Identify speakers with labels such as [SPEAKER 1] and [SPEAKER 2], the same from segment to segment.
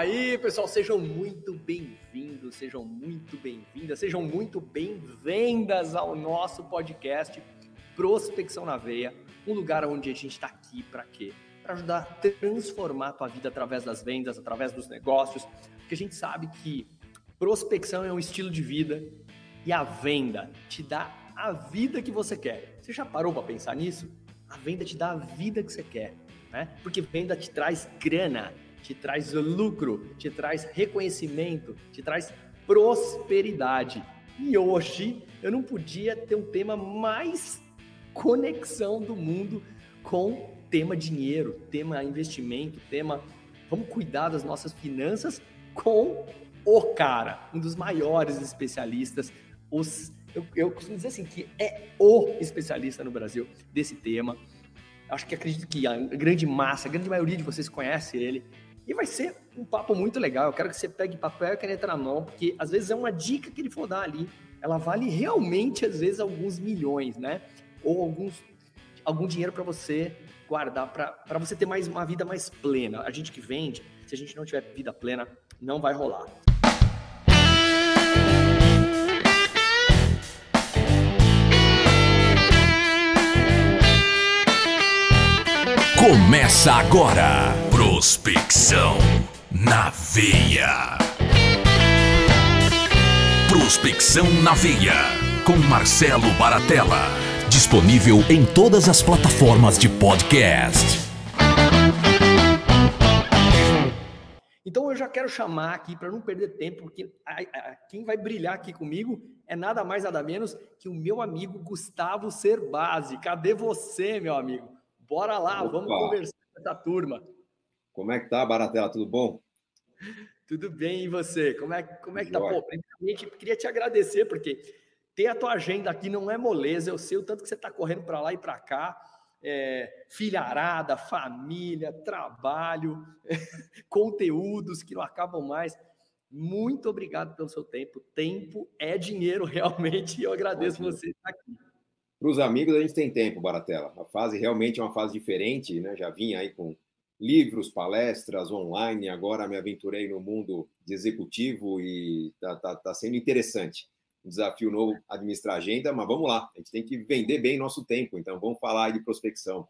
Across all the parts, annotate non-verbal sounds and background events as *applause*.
[SPEAKER 1] aí, pessoal, sejam muito bem-vindos, sejam muito bem-vindas, sejam muito bem-vindas ao nosso podcast Prospecção na Veia, um lugar onde a gente está aqui para quê? Para ajudar a transformar a tua vida através das vendas, através dos negócios, porque a gente sabe que prospecção é um estilo de vida e a venda te dá a vida que você quer. Você já parou para pensar nisso? A venda te dá a vida que você quer, né? Porque venda te traz grana, te traz lucro, te traz reconhecimento, te traz prosperidade. E hoje eu não podia ter um tema mais conexão do mundo com tema dinheiro, tema investimento, tema vamos cuidar das nossas finanças com o cara, um dos maiores especialistas, os, eu, eu costumo dizer assim que é o especialista no Brasil desse tema. Acho que acredito que a grande massa, a grande maioria de vocês conhece ele. E vai ser um papo muito legal. Eu quero que você pegue papel e caneta na mão, porque às vezes é uma dica que ele for dar ali. Ela vale realmente, às vezes, alguns milhões, né? Ou alguns, algum dinheiro para você guardar, para você ter mais uma vida mais plena. A gente que vende, se a gente não tiver vida plena, não vai rolar.
[SPEAKER 2] Começa agora. Prospecção na veia. Prospecção na veia. Com Marcelo Baratella. Disponível em todas as plataformas de podcast.
[SPEAKER 1] Então eu já quero chamar aqui para não perder tempo, porque a, a, quem vai brilhar aqui comigo é nada mais nada menos que o meu amigo Gustavo Serbasi. Cadê você, meu amigo? Bora lá, Opa. vamos conversar com essa turma.
[SPEAKER 3] Como é que tá, Baratela? Tudo bom?
[SPEAKER 1] Tudo bem, e você? Como é, como é que tá? Pô, primeiramente, queria te agradecer, porque ter a tua agenda aqui não é moleza, eu sei o tanto que você está correndo para lá e para cá, é, filharada, família, trabalho, *laughs* conteúdos que não acabam mais. Muito obrigado pelo seu tempo. Tempo é dinheiro, *laughs* realmente, e eu agradeço você estar aqui.
[SPEAKER 3] Para os amigos, a gente tem tempo, Baratela. A fase realmente é uma fase diferente, né? Já vinha aí com livros, palestras online, agora me aventurei no mundo de executivo e está tá, tá sendo interessante. Um desafio novo administrar agenda, mas vamos lá, a gente tem que vender bem nosso tempo, então vamos falar aí de prospecção.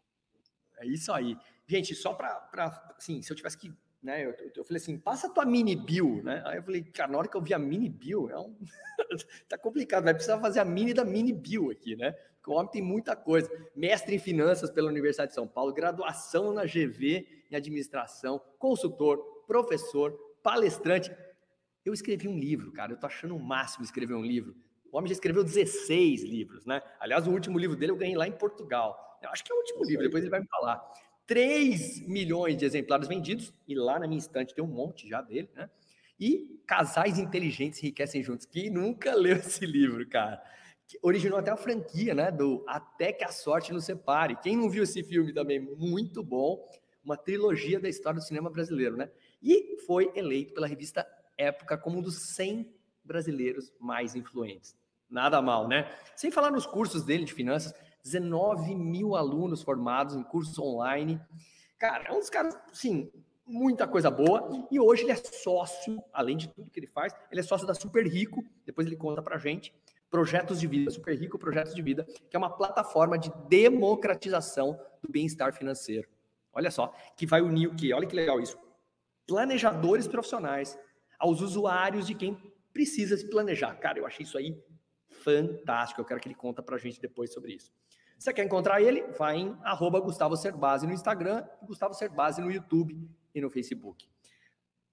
[SPEAKER 1] É isso aí. Gente, só para, assim, se eu tivesse que né? Eu, eu, falei assim, passa a tua mini bill, né? Aí eu falei, cara, na hora que eu vi a mini bill, é um... *laughs* tá complicado, vai precisar fazer a mini da mini bill aqui, né? Porque o homem tem muita coisa. Mestre em finanças pela Universidade de São Paulo, graduação na GV em administração, consultor, professor, palestrante. Eu escrevi um livro, cara, eu tô achando o máximo escrever um livro. O homem já escreveu 16 livros, né? Aliás, o último livro dele eu ganhei lá em Portugal. Eu acho que é o último livro, depois ele vai me falar. 3 milhões de exemplares vendidos, e lá na minha estante tem um monte já dele, né? E Casais Inteligentes Enriquecem Juntos. Quem nunca *laughs* leu esse livro, cara? Que originou até a franquia, né? Do Até que a Sorte nos Separe. Quem não viu esse filme também? Muito bom. Uma trilogia da história do cinema brasileiro, né? E foi eleito pela revista Época como um dos 100 brasileiros mais influentes. Nada mal, né? Sem falar nos cursos dele de finanças, 19 mil alunos formados em cursos online. Cara, é um dos caras, sim, muita coisa boa. E hoje ele é sócio, além de tudo que ele faz, ele é sócio da Super Rico. Depois ele conta pra gente. Projetos de Vida, Super Rico Projetos de Vida, que é uma plataforma de democratização do bem-estar financeiro. Olha só, que vai unir o quê? Olha que legal isso. Planejadores profissionais aos usuários de quem precisa se planejar. Cara, eu achei isso aí fantástico. Eu quero que ele conta pra gente depois sobre isso. Se você quer encontrar ele, vai em arroba Gustavo Cerbasi no Instagram e Gustavo Cerbasi no YouTube e no Facebook.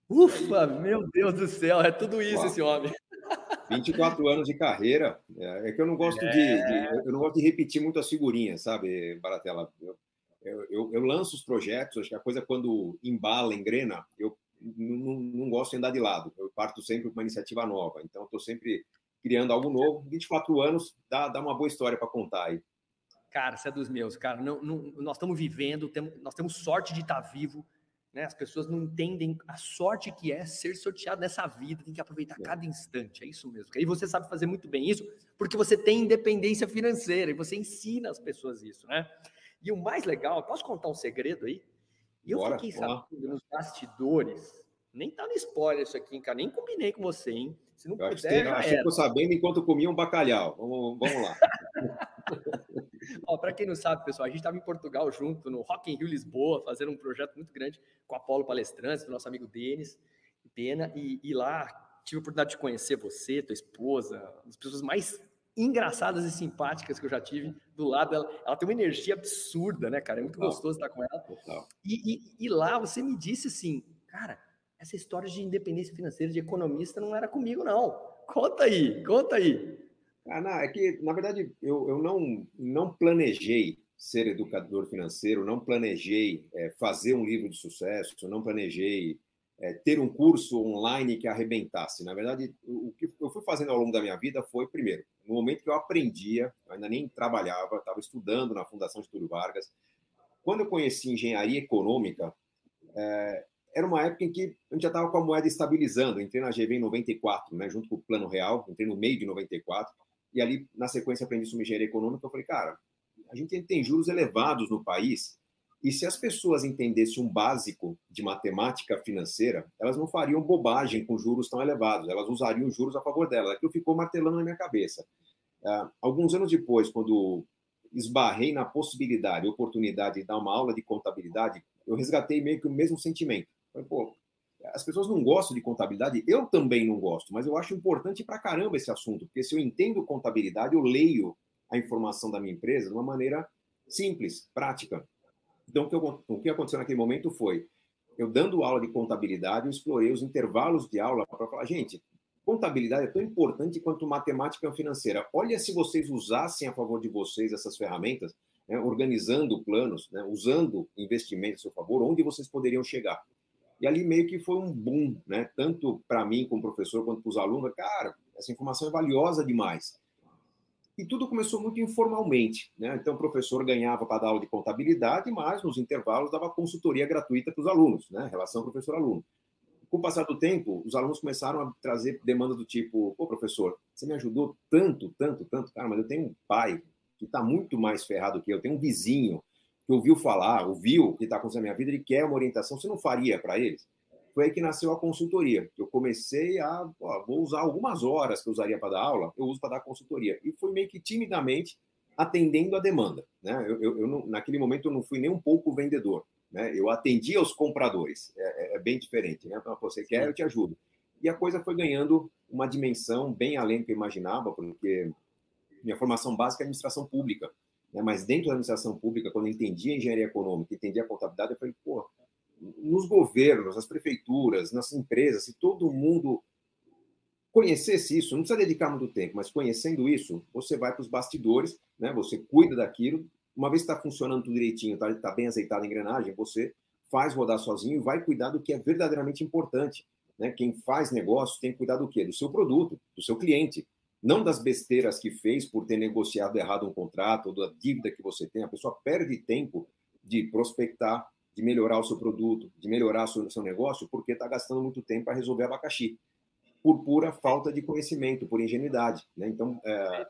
[SPEAKER 1] Ufa, meu Deus do céu, é tudo isso Uau. esse homem. *laughs*
[SPEAKER 3] 24 anos de carreira. É, é que eu não gosto é... de, de, eu não gosto de repetir muito as figurinhas, sabe, Baratela? Eu, eu, eu, eu, lanço os projetos, acho que a coisa quando embala, engrena, eu não, não gosto de andar de lado. Eu parto sempre com uma iniciativa nova. Então, estou sempre criando algo novo. 24 anos dá, dá uma boa história para contar aí.
[SPEAKER 1] Cara, você é dos meus, cara. Não, não, nós estamos vivendo, temos, nós temos sorte de estar vivo. Né? As pessoas não entendem a sorte que é ser sorteado nessa vida, tem que aproveitar é. cada instante, é isso mesmo. E você sabe fazer muito bem isso, porque você tem independência financeira e você ensina as pessoas isso, né? E o mais legal, posso contar um segredo aí? E eu Bora, fiquei sabendo nos bastidores, Nem tá no spoiler isso aqui, cara. Nem combinei com você, hein?
[SPEAKER 3] Se não eu puder, já achei que eu sabendo enquanto comia um bacalhau. Vamos, vamos lá. *laughs*
[SPEAKER 1] Para quem não sabe, pessoal, a gente estava em Portugal junto, no Rock in Rio Lisboa, fazendo um projeto muito grande com a Apolo Palestrantes, do nosso amigo Denis Pena, e, e lá tive a oportunidade de conhecer você, tua esposa, uma das pessoas mais engraçadas e simpáticas que eu já tive do lado dela. Ela tem uma energia absurda, né, cara? É muito gostoso estar com ela. E, e, e, lá você me disse assim, cara, essa história de independência financeira, de economista, não era comigo, não. Conta aí, conta aí.
[SPEAKER 3] Ah, não, é que, na verdade, eu, eu não, não planejei ser educador financeiro, não planejei é, fazer um livro de sucesso, não planejei é, ter um curso online que arrebentasse. Na verdade, o que eu fui fazendo ao longo da minha vida foi, primeiro, no momento que eu aprendia, eu ainda nem trabalhava, estava estudando na Fundação Getúlio Vargas. Quando eu conheci engenharia econômica, é, era uma época em que a gente já estava com a moeda estabilizando. Eu entrei na GV em 94, né, junto com o Plano Real, entrei no meio de 94, e ali, na sequência, aprendi sobre engenharia econômica. Eu falei, cara, a gente tem juros elevados no país, e se as pessoas entendessem um básico de matemática financeira, elas não fariam bobagem com juros tão elevados, elas usariam juros a favor delas. Aquilo ficou martelando na minha cabeça. Uh, alguns anos depois, quando esbarrei na possibilidade, oportunidade de dar uma aula de contabilidade, eu resgatei meio que o mesmo sentimento. Pô, as pessoas não gostam de contabilidade, eu também não gosto, mas eu acho importante para caramba esse assunto, porque se eu entendo contabilidade, eu leio a informação da minha empresa de uma maneira simples, prática. Então, o que, eu, o que aconteceu naquele momento foi, eu dando aula de contabilidade, eu explorei os intervalos de aula para falar, gente, contabilidade é tão importante quanto matemática financeira. Olha se vocês usassem a favor de vocês essas ferramentas, né, organizando planos, né, usando investimentos a seu favor, onde vocês poderiam chegar. E ali meio que foi um boom, né, tanto para mim como professor quanto para os alunos. Cara, essa informação é valiosa demais. E tudo começou muito informalmente. Né? Então, o professor ganhava para dar aula de contabilidade, mas nos intervalos dava consultoria gratuita para os alunos, né? relação professor-aluno com o passar do tempo, os alunos começaram a trazer demandas do tipo: pô, professor, você me ajudou tanto, tanto, tanto, cara, mas eu tenho um pai que está muito mais ferrado que eu, tenho um vizinho que ouviu falar, ouviu o que está acontecendo na minha vida, ele quer uma orientação, você não faria para eles? Foi aí que nasceu a consultoria. Eu comecei a, ó, vou usar algumas horas que eu usaria para dar aula, eu uso para dar consultoria. E fui meio que timidamente atendendo a demanda. Né? Eu, eu, eu não, naquele momento eu não fui nem um pouco vendedor. Né? Eu atendi aos compradores, é, é, é bem diferente. Né? Então, você quer, eu te ajudo. E a coisa foi ganhando uma dimensão bem além do que eu imaginava, porque minha formação básica é administração pública. Né? Mas dentro da administração pública, quando eu entendi a engenharia econômica, entendi a contabilidade, eu falei, pô, nos governos, nas prefeituras, nas empresas, se todo mundo conhecesse isso, não precisa dedicar muito tempo, mas conhecendo isso, você vai para os bastidores, né? Você cuida daquilo, uma vez que está funcionando tudo direitinho, está tá bem azeitado a engrenagem, você faz rodar sozinho e vai cuidar do que é verdadeiramente importante. Né? Quem faz negócio tem que cuidar do quê? Do seu produto, do seu cliente. Não das besteiras que fez por ter negociado errado um contrato ou da dívida que você tem. A pessoa perde tempo de prospectar, de melhorar o seu produto, de melhorar o seu negócio, porque está gastando muito tempo para resolver abacaxi, por pura falta de conhecimento, por ingenuidade. Né? Então, é,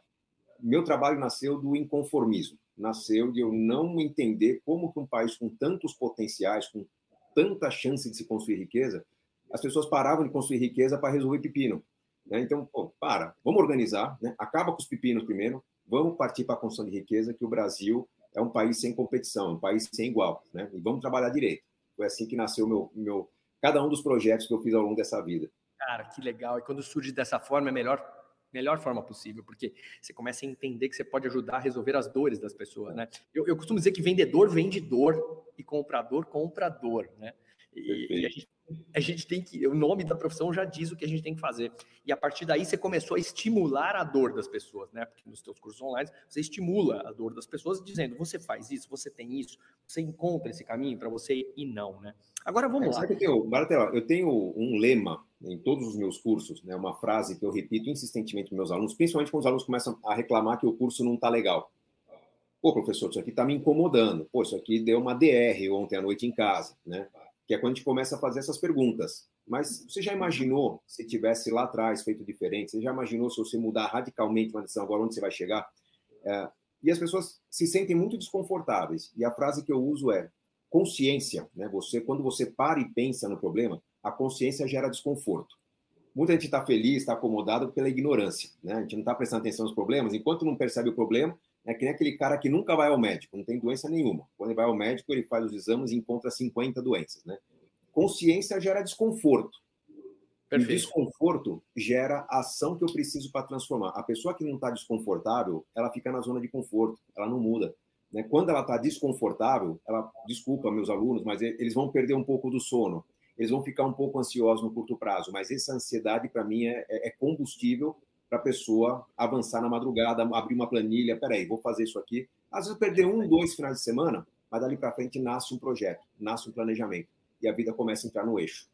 [SPEAKER 3] meu trabalho nasceu do inconformismo nasceu de eu não entender como que um país com tantos potenciais, com tanta chance de se construir riqueza, as pessoas paravam de construir riqueza para resolver pepino. Né? Então, pô, para, vamos organizar, né? acaba com os pepinos primeiro, vamos partir para a construção de riqueza, que o Brasil é um país sem competição, um país sem igual, né? e vamos trabalhar direito. Foi assim que nasceu meu, meu, cada um dos projetos que eu fiz ao longo dessa vida.
[SPEAKER 1] Cara, que legal. E quando surge dessa forma, é melhor melhor forma possível, porque você começa a entender que você pode ajudar a resolver as dores das pessoas, né? Eu, eu costumo dizer que vendedor vende dor e comprador compra dor, né? E, e a, gente, a, gente, tem que, o nome da profissão já diz o que a gente tem que fazer. E a partir daí você começou a estimular a dor das pessoas, né? Porque nos seus cursos online você estimula a dor das pessoas dizendo, você faz isso, você tem isso, você encontra esse caminho para você e não, né? Agora vamos é, lá.
[SPEAKER 3] Eu tenho, eu tenho um lema em todos os meus cursos, né, uma frase que eu repito insistentemente para meus alunos, principalmente quando os alunos começam a reclamar que o curso não está legal. Pô, professor, isso aqui está me incomodando. Pô, isso aqui deu uma DR ontem à noite em casa, né? Que é quando a gente começa a fazer essas perguntas. Mas você já imaginou se tivesse lá atrás feito diferente? Você já imaginou se você mudar radicalmente uma decisão agora onde você vai chegar? É, e as pessoas se sentem muito desconfortáveis. E a frase que eu uso é consciência, né? Você quando você para e pensa no problema, a consciência gera desconforto. Muita gente está feliz, está acomodado pela ignorância. Né? A gente não está prestando atenção nos problemas. Enquanto não percebe o problema, é que nem aquele cara que nunca vai ao médico, não tem doença nenhuma. Quando ele vai ao médico, ele faz os exames e encontra 50 doenças. Né? Consciência gera desconforto. Perfeito. E desconforto gera ação que eu preciso para transformar. A pessoa que não está desconfortável, ela fica na zona de conforto, ela não muda. Né? Quando ela está desconfortável, ela, desculpa meus alunos, mas eles vão perder um pouco do sono, eles vão ficar um pouco ansiosos no curto prazo, mas essa ansiedade, para mim, é, é, é combustível para a pessoa avançar na madrugada, abrir uma planilha, peraí, vou fazer isso aqui. Às vezes perder um, dois finais de semana, mas dali para frente nasce um projeto, nasce um planejamento e a vida começa a entrar no eixo.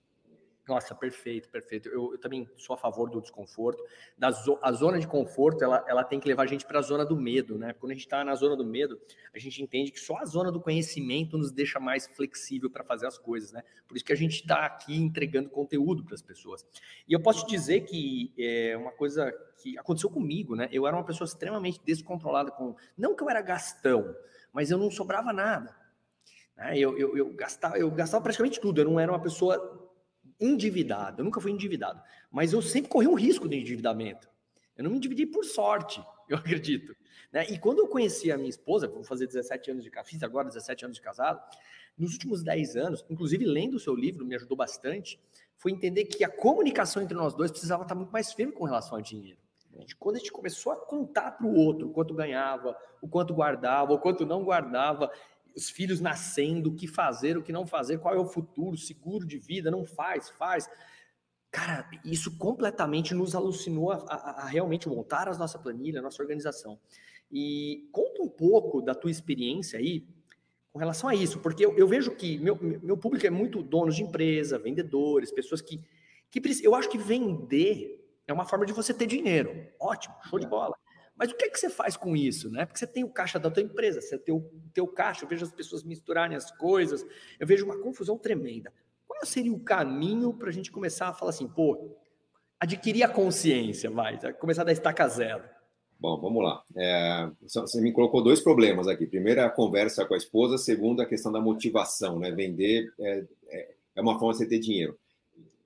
[SPEAKER 1] Nossa, perfeito, perfeito. Eu, eu, também sou a favor do desconforto. Da zo a zona de conforto, ela, ela tem que levar a gente para a zona do medo, né? Quando a gente está na zona do medo, a gente entende que só a zona do conhecimento nos deixa mais flexível para fazer as coisas, né? Por isso que a gente está aqui entregando conteúdo para as pessoas. E eu posso te dizer que é uma coisa que aconteceu comigo, né? Eu era uma pessoa extremamente descontrolada com, não que eu era gastão, mas eu não sobrava nada. Né? Eu, eu, eu, gastava, eu gastava praticamente tudo. Eu não era uma pessoa endividado. Eu nunca fui endividado, mas eu sempre corri um risco de endividamento. Eu não me endividei por sorte, *laughs* eu acredito. Né? E quando eu conheci a minha esposa, vou fazer 17 anos de fiz agora 17 anos de casado, nos últimos 10 anos, inclusive lendo o seu livro, me ajudou bastante, foi entender que a comunicação entre nós dois precisava estar muito mais firme com relação ao dinheiro. Quando a gente começou a contar para o outro o quanto ganhava, o quanto guardava, o quanto não guardava, os filhos nascendo, o que fazer, o que não fazer, qual é o futuro, seguro de vida, não faz, faz. Cara, isso completamente nos alucinou a, a, a realmente montar a nossa planilha, a nossa organização. E conta um pouco da tua experiência aí com relação a isso, porque eu, eu vejo que meu, meu público é muito donos de empresa, vendedores, pessoas que, que eu acho que vender é uma forma de você ter dinheiro. Ótimo, show de bola. Mas o que, é que você faz com isso, né? Porque você tem o caixa da tua empresa, você tem o teu caixa, eu vejo as pessoas misturarem as coisas, eu vejo uma confusão tremenda. Qual seria o caminho para a gente começar a falar assim, pô, adquirir a consciência, vai, começar a dar estaca zero?
[SPEAKER 3] Bom, vamos lá. É, você me colocou dois problemas aqui. Primeiro, a conversa com a esposa. Segundo, a questão da motivação, né? Vender é, é, é uma forma de você ter dinheiro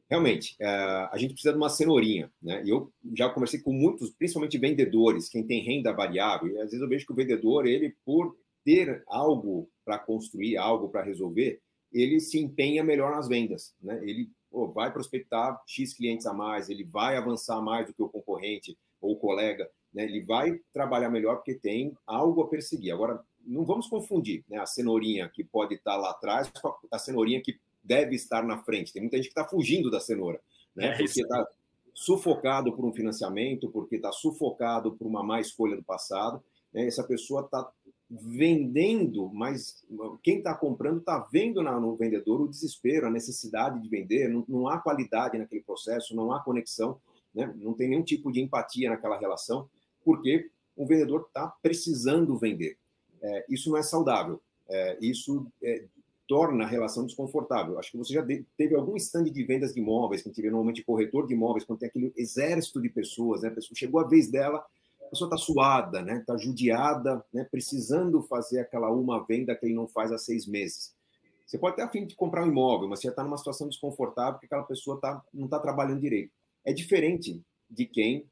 [SPEAKER 3] realmente, é, a gente precisa de uma cenourinha, né? E eu já conversei com muitos, principalmente vendedores, quem tem renda variável, e às vezes eu vejo que o vendedor, ele, por ter algo para construir, algo para resolver, ele se empenha melhor nas vendas, né? Ele pô, vai prospectar X clientes a mais, ele vai avançar mais do que o concorrente ou o colega, né? Ele vai trabalhar melhor porque tem algo a perseguir. Agora, não vamos confundir né, a cenourinha que pode estar lá atrás com a cenourinha que deve estar na frente. Tem muita gente que está fugindo da cenoura, né? É porque está sufocado por um financiamento, porque está sufocado por uma má escolha do passado. Né? Essa pessoa está vendendo, mas quem está comprando está vendo no vendedor o desespero, a necessidade de vender, não, não há qualidade naquele processo, não há conexão, né? não tem nenhum tipo de empatia naquela relação, porque o vendedor está precisando vender. É, isso não é saudável. É, isso é, torna a relação desconfortável. Acho que você já teve algum stand de vendas de imóveis, que a gente vê normalmente corretor de imóveis, quando tem aquele exército de pessoas, né? Chegou a vez dela, a pessoa está suada, né? Está judiada, né? Precisando fazer aquela uma venda que ele não faz há seis meses. Você pode ter a fim de comprar um imóvel, mas você já está numa situação desconfortável porque aquela pessoa tá, não está trabalhando direito. É diferente de quem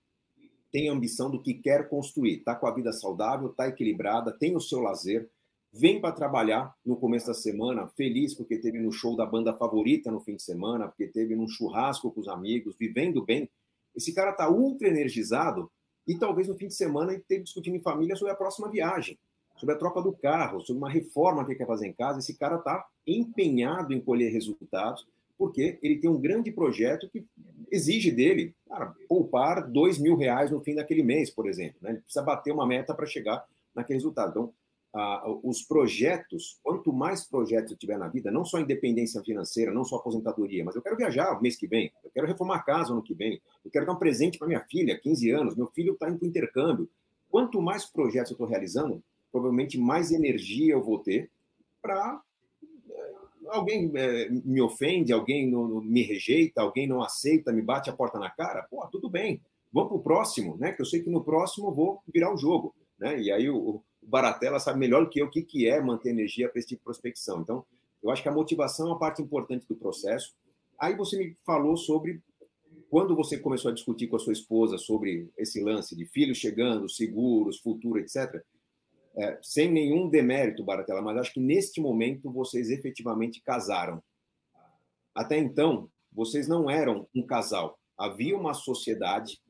[SPEAKER 3] tem ambição do que quer construir, está com a vida saudável, está equilibrada, tem o seu lazer, vem para trabalhar no começo da semana feliz porque teve no show da banda favorita no fim de semana, porque teve num churrasco com os amigos, vivendo bem. Esse cara está ultra energizado e talvez no fim de semana ele esteja discutindo em família sobre a próxima viagem, sobre a troca do carro, sobre uma reforma que ele quer fazer em casa. Esse cara está empenhado em colher resultados porque ele tem um grande projeto que exige dele cara, poupar dois mil reais no fim daquele mês, por exemplo. Né? Ele precisa bater uma meta para chegar naquele resultado. Então, os projetos, quanto mais projetos eu tiver na vida, não só independência financeira, não só aposentadoria, mas eu quero viajar o mês que vem, eu quero reformar a casa ano que vem, eu quero dar um presente para minha filha, 15 anos, meu filho está indo para intercâmbio. Quanto mais projetos eu estou realizando, provavelmente mais energia eu vou ter para eh, alguém é, me ofende, alguém não, me rejeita, alguém não aceita, me bate a porta na cara, pô, tudo bem, vamos para o próximo, né? Que eu sei que no próximo eu vou virar o jogo, né? E aí o, Baratella sabe melhor do que eu o que, que é manter energia para esse tipo de prospecção. Então, eu acho que a motivação é uma parte importante do processo. Aí você me falou sobre quando você começou a discutir com a sua esposa sobre esse lance de filhos chegando, seguros, futuro, etc., é, sem nenhum demérito, Baratella, mas acho que neste momento vocês efetivamente casaram. Até então, vocês não eram um casal. Havia uma sociedade,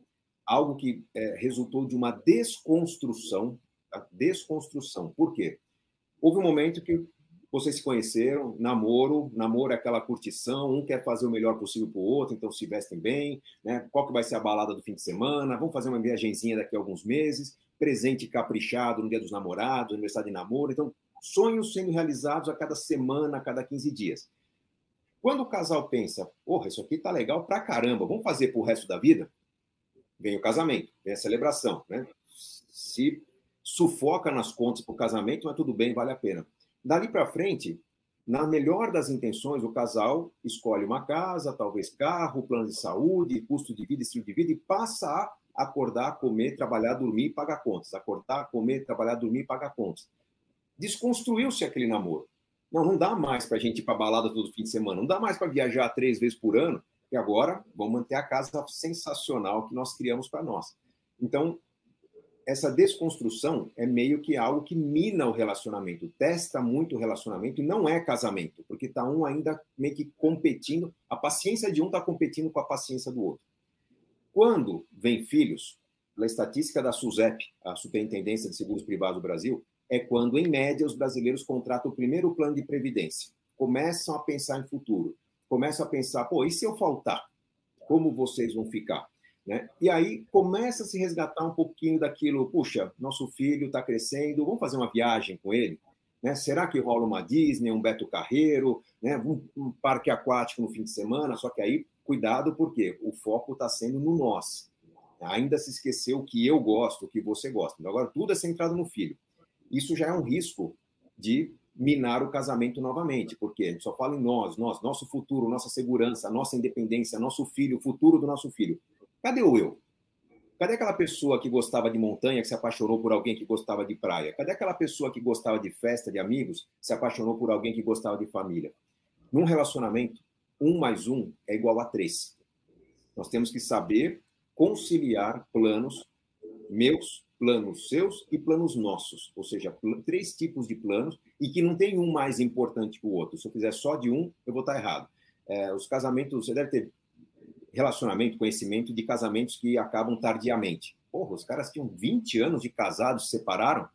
[SPEAKER 3] algo que é, resultou de uma desconstrução. Tá? Desconstrução. Por quê? Houve um momento que vocês se conheceram, namoro, namoro é aquela curtição, um quer fazer o melhor possível para o outro, então se vestem bem, né? Qual que vai ser a balada do fim de semana? Vamos fazer uma viagenzinha daqui a alguns meses, presente caprichado no dia dos namorados, aniversário de namoro, então sonhos sendo realizados a cada semana, a cada 15 dias. Quando o casal pensa, porra, isso aqui tá legal pra caramba, vamos fazer pro resto da vida? Vem o casamento, vem a celebração, né? Se sufoca nas contas pro casamento, mas tudo bem, vale a pena. Dali para frente, na melhor das intenções, o casal escolhe uma casa, talvez carro, plano de saúde, custo de vida, estilo de vida, e passa a acordar, comer, trabalhar, dormir e pagar contas. Acordar, comer, trabalhar, dormir e pagar contas. Desconstruiu-se aquele namoro. Não, não dá mais para a gente ir para balada todo fim de semana, não dá mais para viajar três vezes por ano, e agora vamos manter a casa sensacional que nós criamos para nós. Então, essa desconstrução é meio que algo que mina o relacionamento, testa muito o relacionamento e não é casamento, porque está um ainda meio que competindo, a paciência de um está competindo com a paciência do outro. Quando vem filhos, pela estatística da SUSEP, a Superintendência de Seguros Privados do Brasil, é quando, em média, os brasileiros contratam o primeiro plano de previdência, começam a pensar em futuro, começam a pensar, pô, e se eu faltar? Como vocês vão ficar? Né? E aí começa a se resgatar um pouquinho daquilo, puxa, nosso filho está crescendo, vamos fazer uma viagem com ele? Né? Será que rola uma Disney, um Beto Carreiro, né? um, um parque aquático no fim de semana? Só que aí, cuidado, porque o foco está sendo no nós. Ainda se esqueceu que eu gosto, que você gosta. Então, agora tudo é centrado no filho. Isso já é um risco de minar o casamento novamente, porque a gente só fala em nós, nós, nosso futuro, nossa segurança, nossa independência, nosso filho, o futuro do nosso filho. Cadê o eu? Cadê aquela pessoa que gostava de montanha, que se apaixonou por alguém que gostava de praia? Cadê aquela pessoa que gostava de festa, de amigos, se apaixonou por alguém que gostava de família? Num relacionamento, um mais um é igual a três. Nós temos que saber conciliar planos meus, planos seus e planos nossos. Ou seja, três tipos de planos e que não tem um mais importante que o outro. Se eu fizer só de um, eu vou estar errado. É, os casamentos, você deve ter relacionamento, conhecimento de casamentos que acabam tardiamente. Porra, os caras tinham 20 anos de casados, se separaram.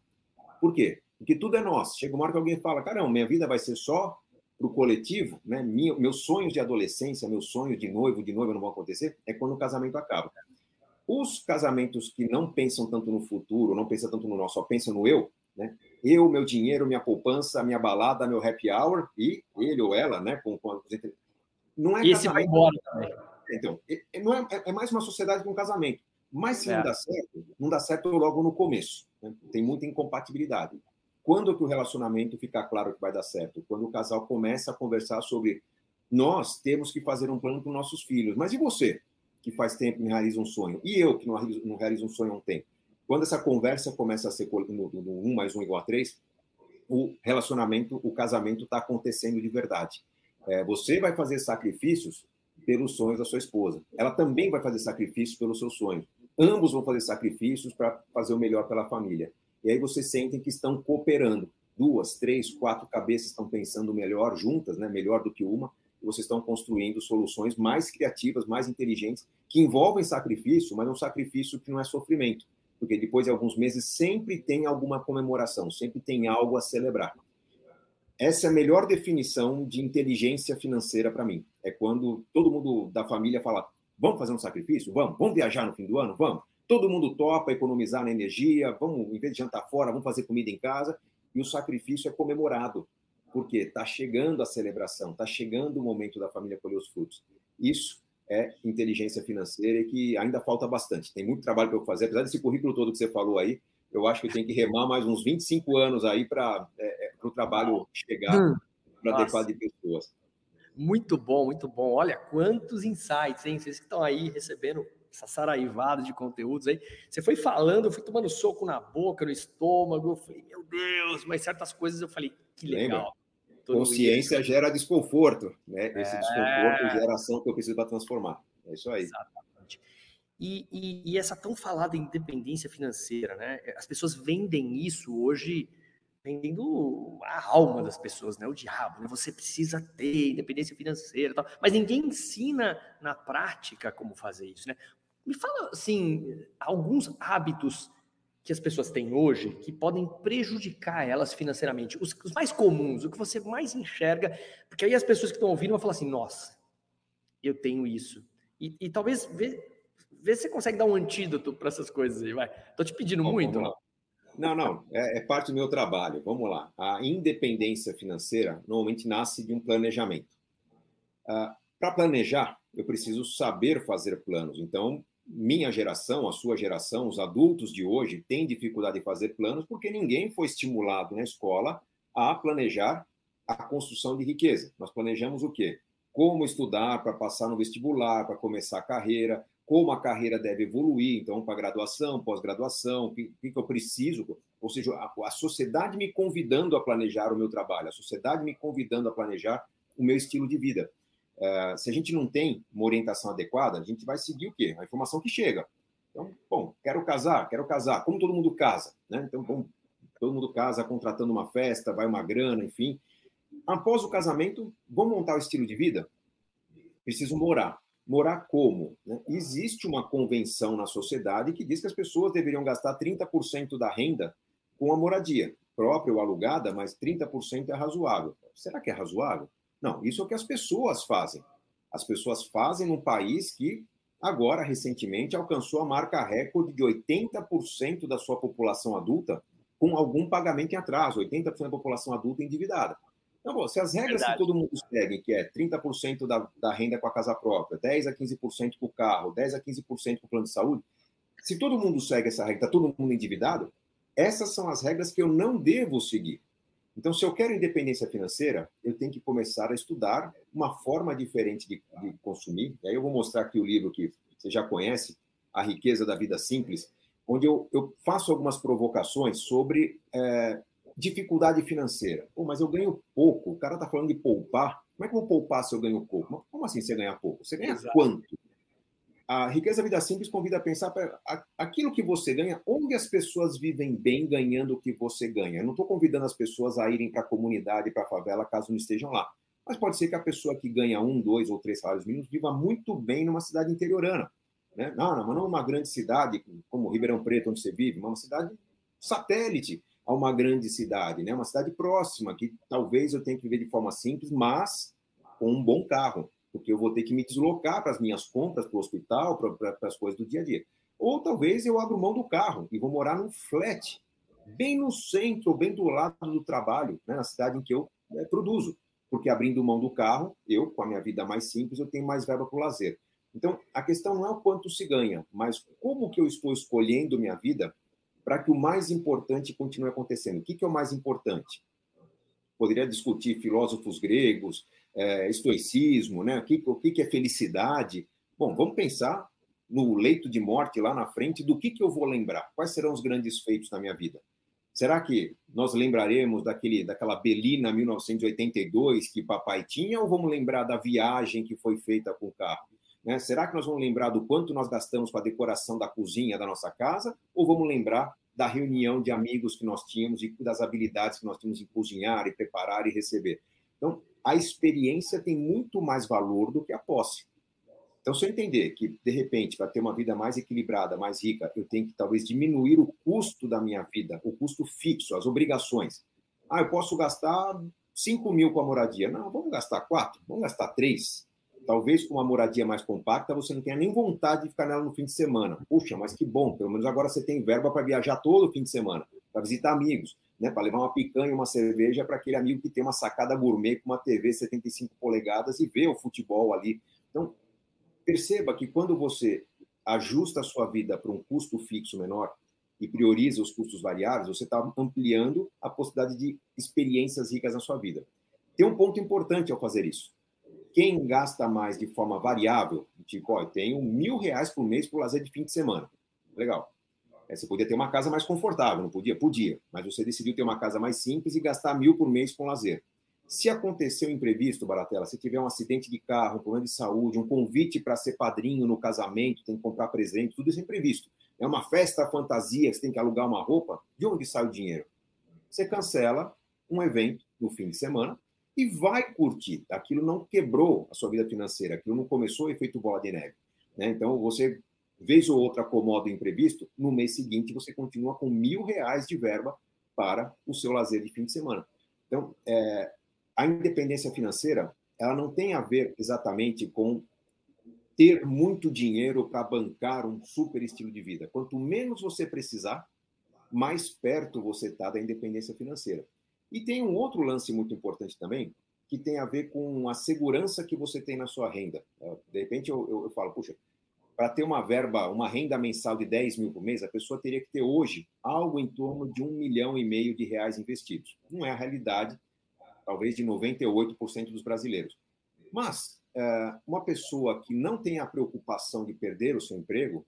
[SPEAKER 3] Por quê? Porque tudo é nosso. Chega uma hora que alguém fala, caramba, minha vida vai ser só para o coletivo, né? Meus sonhos de adolescência, meus sonhos de noivo, de noiva não vão acontecer, é quando o casamento acaba. Os casamentos que não pensam tanto no futuro, não pensam tanto no nosso, só pensam no eu, né? Eu, meu dinheiro, minha poupança, minha balada, meu happy hour e ele ou ela, né? Com, com
[SPEAKER 1] não é Esse casamento. vai embora também.
[SPEAKER 3] Então, não é, é, mais uma sociedade que um casamento. Mas se é. não dá certo, não dá certo logo no começo. Né? Tem muita incompatibilidade. Quando que o relacionamento fica claro que vai dar certo? Quando o casal começa a conversar sobre nós temos que fazer um plano para os nossos filhos. Mas e você, que faz tempo que realiza um sonho? E eu, que não realizo, não realizo um sonho há um tempo? Quando essa conversa começa a ser no, no 1 mais 1 igual a 3, o relacionamento, o casamento está acontecendo de verdade. É, você vai fazer sacrifícios pelos sonhos da sua esposa. Ela também vai fazer sacrifícios pelos seus sonhos. Ambos vão fazer sacrifícios para fazer o melhor pela família. E aí vocês sentem que estão cooperando. Duas, três, quatro cabeças estão pensando melhor juntas, né? melhor do que uma, e vocês estão construindo soluções mais criativas, mais inteligentes, que envolvem sacrifício, mas um sacrifício que não é sofrimento. Porque depois de alguns meses sempre tem alguma comemoração, sempre tem algo a celebrar. Essa é a melhor definição de inteligência financeira para mim. É quando todo mundo da família fala: vamos fazer um sacrifício? Vamos. Vamos viajar no fim do ano? Vamos. Todo mundo topa economizar na energia, vamos, em vez de jantar fora, vamos fazer comida em casa. E o sacrifício é comemorado, porque está chegando a celebração, está chegando o momento da família colher os frutos. Isso é inteligência financeira e que ainda falta bastante. Tem muito trabalho para eu fazer, apesar desse currículo todo que você falou aí, eu acho que eu tenho que remar mais uns 25 anos aí para é, é, o trabalho chegar hum, para adequar de pessoas.
[SPEAKER 1] Muito bom, muito bom. Olha quantos insights, hein? Vocês que estão aí recebendo essa saraivada de conteúdos aí. Você foi falando, eu fui tomando soco na boca, no estômago. Eu falei, meu Deus, mas certas coisas eu falei, que legal.
[SPEAKER 3] Consciência isso. gera desconforto, né? Esse é... desconforto gera ação que eu preciso para transformar. É isso aí. Exatamente.
[SPEAKER 1] E, e, e, essa tão falada independência financeira, né? As pessoas vendem isso hoje, vendendo a alma das pessoas, né? O diabo, né? Você precisa ter independência financeira, tal. Mas ninguém ensina na prática como fazer isso, né? Me fala, assim, alguns hábitos que as pessoas têm hoje que podem prejudicar elas financeiramente. Os, os, mais comuns, o que você mais enxerga, porque aí as pessoas que estão ouvindo vão falar assim: nossa, eu tenho isso. E, e talvez vê, se você consegue dar um antídoto para essas coisas aí, vai. Estou te pedindo Bom, muito.
[SPEAKER 3] Não, não, é, é, parte do meu trabalho. Vamos lá. A independência financeira normalmente nasce de um planejamento. Uh, para planejar, eu preciso saber fazer planos. Então, minha geração, a sua geração, os adultos de hoje têm dificuldade de fazer planos porque ninguém foi estimulado na escola a planejar a construção de riqueza. Nós planejamos o quê? Como estudar para passar no vestibular, para começar a carreira, como a carreira deve evoluir, então, para graduação, pós-graduação, o que, que, eu preciso, ou seja, a, a sociedade me convidando a planejar o meu trabalho, a sociedade me convidando a planejar o meu estilo de vida. Uh, se a gente não tem uma orientação adequada, a gente vai seguir o quê? A informação que chega. Então, bom, quero casar, quero casar. Como todo mundo casa, né? Então, bom, todo mundo casa contratando uma festa, vai uma grana, enfim. Após o casamento, vamos montar o estilo de vida? Preciso morar. Morar como? Né? Existe uma convenção na sociedade que diz que as pessoas deveriam gastar 30% da renda com a moradia, própria ou alugada, mas 30% é razoável. Será que é razoável? Não, isso é o que as pessoas fazem. As pessoas fazem num país que, agora, recentemente, alcançou a marca recorde de 80% da sua população adulta com algum pagamento em atraso, 80% da população adulta endividada. Então, bom, se as regras Verdade. que todo mundo segue, que é 30% da, da renda com a casa própria, 10 a 15% com o carro, 10 a 15% com o plano de saúde, se todo mundo segue essa regra, está todo mundo endividado, essas são as regras que eu não devo seguir. Então, se eu quero independência financeira, eu tenho que começar a estudar uma forma diferente de, de consumir. E aí eu vou mostrar aqui o livro que você já conhece, A Riqueza da Vida Simples, onde eu, eu faço algumas provocações sobre é, dificuldade financeira. Pô, mas eu ganho pouco. O cara está falando de poupar. Como é que eu vou poupar se eu ganho pouco? Como assim você ganha pouco? Você ganha Exato. quanto? A riqueza vida simples convida a pensar para aquilo que você ganha, onde as pessoas vivem bem ganhando o que você ganha. Eu não estou convidando as pessoas a irem para a comunidade, para a favela, caso não estejam lá. Mas pode ser que a pessoa que ganha um, dois ou três salários mínimos viva muito bem numa cidade interiorana. Né? Não, não, mas não uma grande cidade como Ribeirão Preto, onde você vive, mas uma cidade satélite a uma grande cidade, né? uma cidade próxima, que talvez eu tenha que viver de forma simples, mas com um bom carro porque eu vou ter que me deslocar para as minhas compras, para o hospital, para, as coisas do dia a dia. Ou talvez eu abro mão do carro e vou morar num flat, bem no centro, bem do lado do trabalho, né, na cidade em que eu é, produzo. Porque abrindo mão do carro, eu, com a minha vida mais simples, eu tenho mais verba para o lazer. Então, a questão não é o quanto se ganha, mas como que eu estou escolhendo minha vida para que o mais importante continue acontecendo. O que, que é o mais importante? Poderia discutir filósofos gregos, é, estoicismo, né? O que, o que é felicidade? Bom, vamos pensar no leito de morte lá na frente do que, que eu vou lembrar? Quais serão os grandes feitos na minha vida? Será que nós lembraremos daquele, daquela Belina 1982 que papai tinha ou vamos lembrar da viagem que foi feita com o carro? Né? Será que nós vamos lembrar do quanto nós gastamos com a decoração da cozinha da nossa casa ou vamos lembrar da reunião de amigos que nós tínhamos e das habilidades que nós tínhamos em cozinhar e preparar e receber? Então, a experiência tem muito mais valor do que a posse. Então, se eu entender que, de repente, para ter uma vida mais equilibrada, mais rica, eu tenho que talvez diminuir o custo da minha vida, o custo fixo, as obrigações. Ah, eu posso gastar 5 mil com a moradia. Não, vamos gastar 4, vamos gastar 3. Talvez com uma moradia mais compacta você não tenha nem vontade de ficar nela no fim de semana. Puxa, mas que bom, pelo menos agora você tem verba para viajar todo fim de semana, para visitar amigos né, para levar uma picanha uma cerveja para aquele amigo que tem uma sacada gourmet com uma TV 75 polegadas e vê o futebol ali. Então, perceba que quando você ajusta a sua vida para um custo fixo menor e prioriza os custos variáveis, você está ampliando a possibilidade de experiências ricas na sua vida. Tem um ponto importante ao fazer isso. Quem gasta mais de forma variável, tipo, ó, eu tenho mil reais por mês o lazer de fim de semana. Legal. É, você podia ter uma casa mais confortável, não podia? Podia, mas você decidiu ter uma casa mais simples e gastar mil por mês com lazer. Se acontecer um imprevisto, Baratela, se tiver um acidente de carro, um problema de saúde, um convite para ser padrinho no casamento, tem que comprar presente, tudo isso é imprevisto. É uma festa fantasia, você tem que alugar uma roupa, de onde sai o dinheiro? Você cancela um evento no fim de semana e vai curtir. Aquilo não quebrou a sua vida financeira, aquilo não começou efeito bola de neve. Né? Então, você, vez ou outra, acomoda o imprevisto, no mês seguinte você continua com mil reais de verba para o seu lazer de fim de semana. Então, é, a independência financeira ela não tem a ver exatamente com ter muito dinheiro para bancar um super estilo de vida. Quanto menos você precisar, mais perto você está da independência financeira. E tem um outro lance muito importante também, que tem a ver com a segurança que você tem na sua renda. De repente eu, eu, eu falo, puxa, para ter uma verba, uma renda mensal de 10 mil por mês, a pessoa teria que ter hoje algo em torno de um milhão e meio de reais investidos. Não é a realidade talvez de 98% dos brasileiros. Mas é, uma pessoa que não tem a preocupação de perder o seu emprego,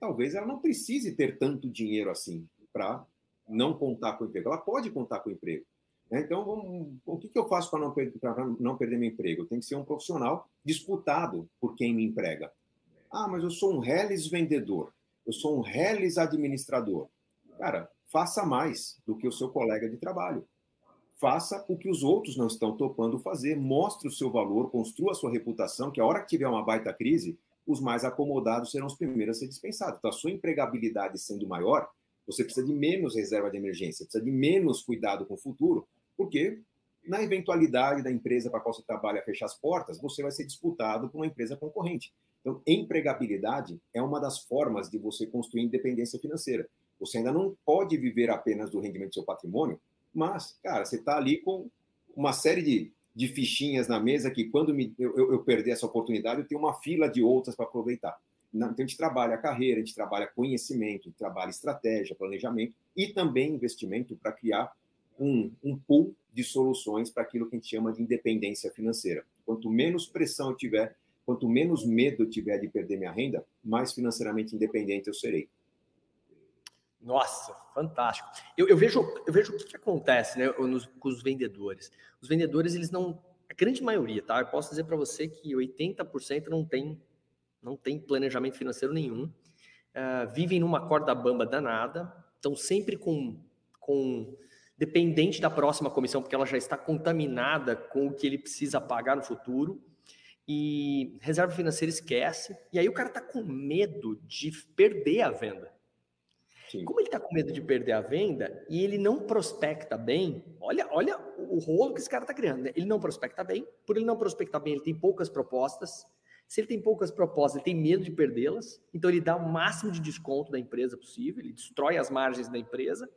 [SPEAKER 3] talvez ela não precise ter tanto dinheiro assim para não contar com o emprego. Ela pode contar com o emprego. Né? Então, vamos, o que, eu faço para não, não perder meu emprego? Tem que ser um profissional disputado por quem me emprega. Ah, mas eu sou um reles vendedor, eu sou um reles administrador. Cara, faça mais do que o seu colega de trabalho faça o que os outros não estão topando fazer, mostre o seu valor, construa a sua reputação, que a hora que tiver uma baita crise, os mais acomodados serão os primeiros a ser dispensados. Então, a sua empregabilidade sendo maior, você precisa de menos reserva de emergência, precisa de menos cuidado com o futuro, porque na eventualidade da empresa para a qual você trabalha fechar as portas, você vai ser disputado por uma empresa concorrente. Então, empregabilidade é uma das formas de você construir independência financeira. Você ainda não pode viver apenas do rendimento do seu patrimônio, mas, cara, você está ali com uma série de, de fichinhas na mesa que, quando me, eu, eu perder essa oportunidade, eu tenho uma fila de outras para aproveitar. Então, a gente trabalha a carreira, a gente trabalha conhecimento, a gente trabalha estratégia, planejamento e também investimento para criar um, um pool de soluções para aquilo que a gente chama de independência financeira. Quanto menos pressão eu tiver, quanto menos medo eu tiver de perder minha renda, mais financeiramente independente eu serei.
[SPEAKER 1] Nossa, fantástico. Eu, eu, vejo, eu vejo o que, que acontece né, nos, com os vendedores. Os vendedores, eles não. A grande maioria, tá? Eu posso dizer para você que 80% não tem, não tem planejamento financeiro nenhum. Uh, vivem numa corda bamba danada, estão sempre com, com. Dependente da próxima comissão, porque ela já está contaminada com o que ele precisa pagar no futuro. E reserva financeira esquece. E aí o cara está com medo de perder a venda. Sim. Como ele está com medo de perder a venda e ele não prospecta bem, olha, olha o rolo que esse cara está criando. Né? Ele não prospecta bem, por ele não prospectar bem, ele tem poucas propostas. Se ele tem poucas propostas, ele tem medo de perdê-las, então ele dá o máximo de desconto da empresa possível, ele destrói as margens da empresa,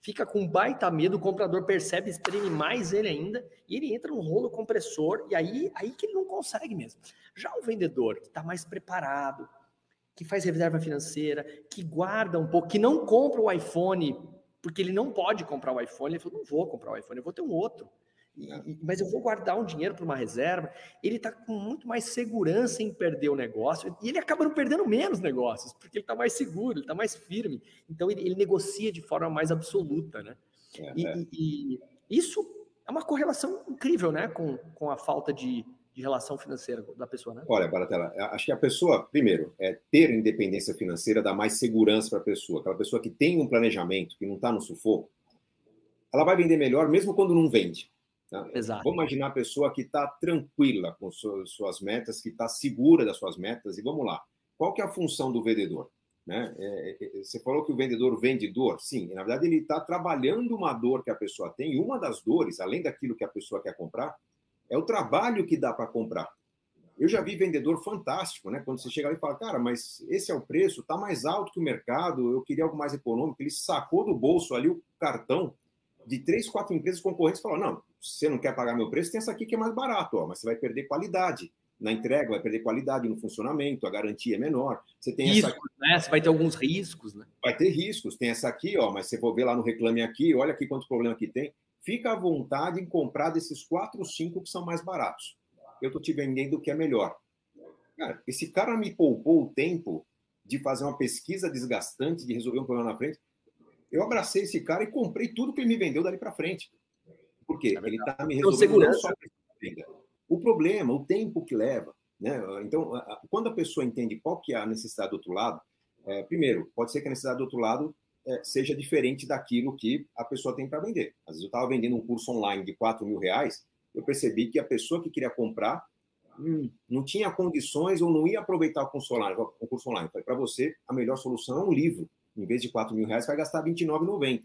[SPEAKER 1] fica com baita medo, o comprador percebe, espreme mais ele ainda, e ele entra num rolo compressor, e aí, aí que ele não consegue mesmo. Já o vendedor, que está mais preparado, que faz reserva financeira, que guarda um pouco, que não compra o iPhone, porque ele não pode comprar o iPhone. Ele falou: não vou comprar o iPhone, eu vou ter um outro. E, e, mas eu vou guardar um dinheiro para uma reserva. Ele está com muito mais segurança em perder o negócio e ele acaba não perdendo menos negócios, porque ele está mais seguro, ele está mais firme. Então ele, ele, negocia de forma mais absoluta, né? E, é. e, isso é uma correlação incrível, né, com, com a falta de, de relação financeira da pessoa, né?
[SPEAKER 3] Olha, Baratela, acho que a pessoa, primeiro, é ter independência financeira dá mais segurança para a pessoa. Aquela pessoa que tem um planejamento, que não está no sufoco, ela vai vender melhor mesmo quando não vende. Tá?
[SPEAKER 1] Exato.
[SPEAKER 3] Vamos imaginar a pessoa que está tranquila com suas, metas, que está segura das suas metas. E vamos lá. Qual que é a função do vendedor? Né? É, é, é você falou que o vendedor vende dor. Sim, na verdade ele está trabalhando uma dor que a pessoa tem. E uma das dores, além daquilo que a pessoa quer comprar, é o trabalho que dá para comprar. Eu já vi vendedor fantástico, né? Quando você chega ali e fala, cara, mas esse é o preço, tá mais alto que o mercado, eu queria algo mais econômico. Ele sacou do bolso ali o cartão de três, quatro empresas concorrentes falou: não, você não quer pagar meu preço, tem essa aqui que é mais barato, ó, mas você vai perder qualidade na entrega, vai perder qualidade no funcionamento, a garantia é menor. Você tem
[SPEAKER 1] riscos, essa aqui, né? Você vai ter alguns riscos, né?
[SPEAKER 3] Vai ter riscos. Tem essa aqui, ó, mas você for ver lá no Reclame Aqui, olha aqui quanto problema que tem fica à vontade em comprar desses quatro ou cinco que são mais baratos. Eu estou te vendendo o que é melhor. Cara, esse cara me poupou o tempo de fazer uma pesquisa desgastante, de resolver um problema na frente. Eu abracei esse cara e comprei tudo que ele me vendeu dali para frente. Por quê? É ele está me resolvendo não só. O problema, o tempo que leva. Né? Então, quando a pessoa entende qual que é a necessidade do outro lado, é, primeiro, pode ser que a necessidade do outro lado é, seja diferente daquilo que a pessoa tem para vender. Às vezes eu estava vendendo um curso online de 4 mil reais, eu percebi que a pessoa que queria comprar hum, não tinha condições ou não ia aproveitar o curso online. O curso online. Para você, a melhor solução é um livro. Em vez de 4 mil reais, vai gastar R$29,90.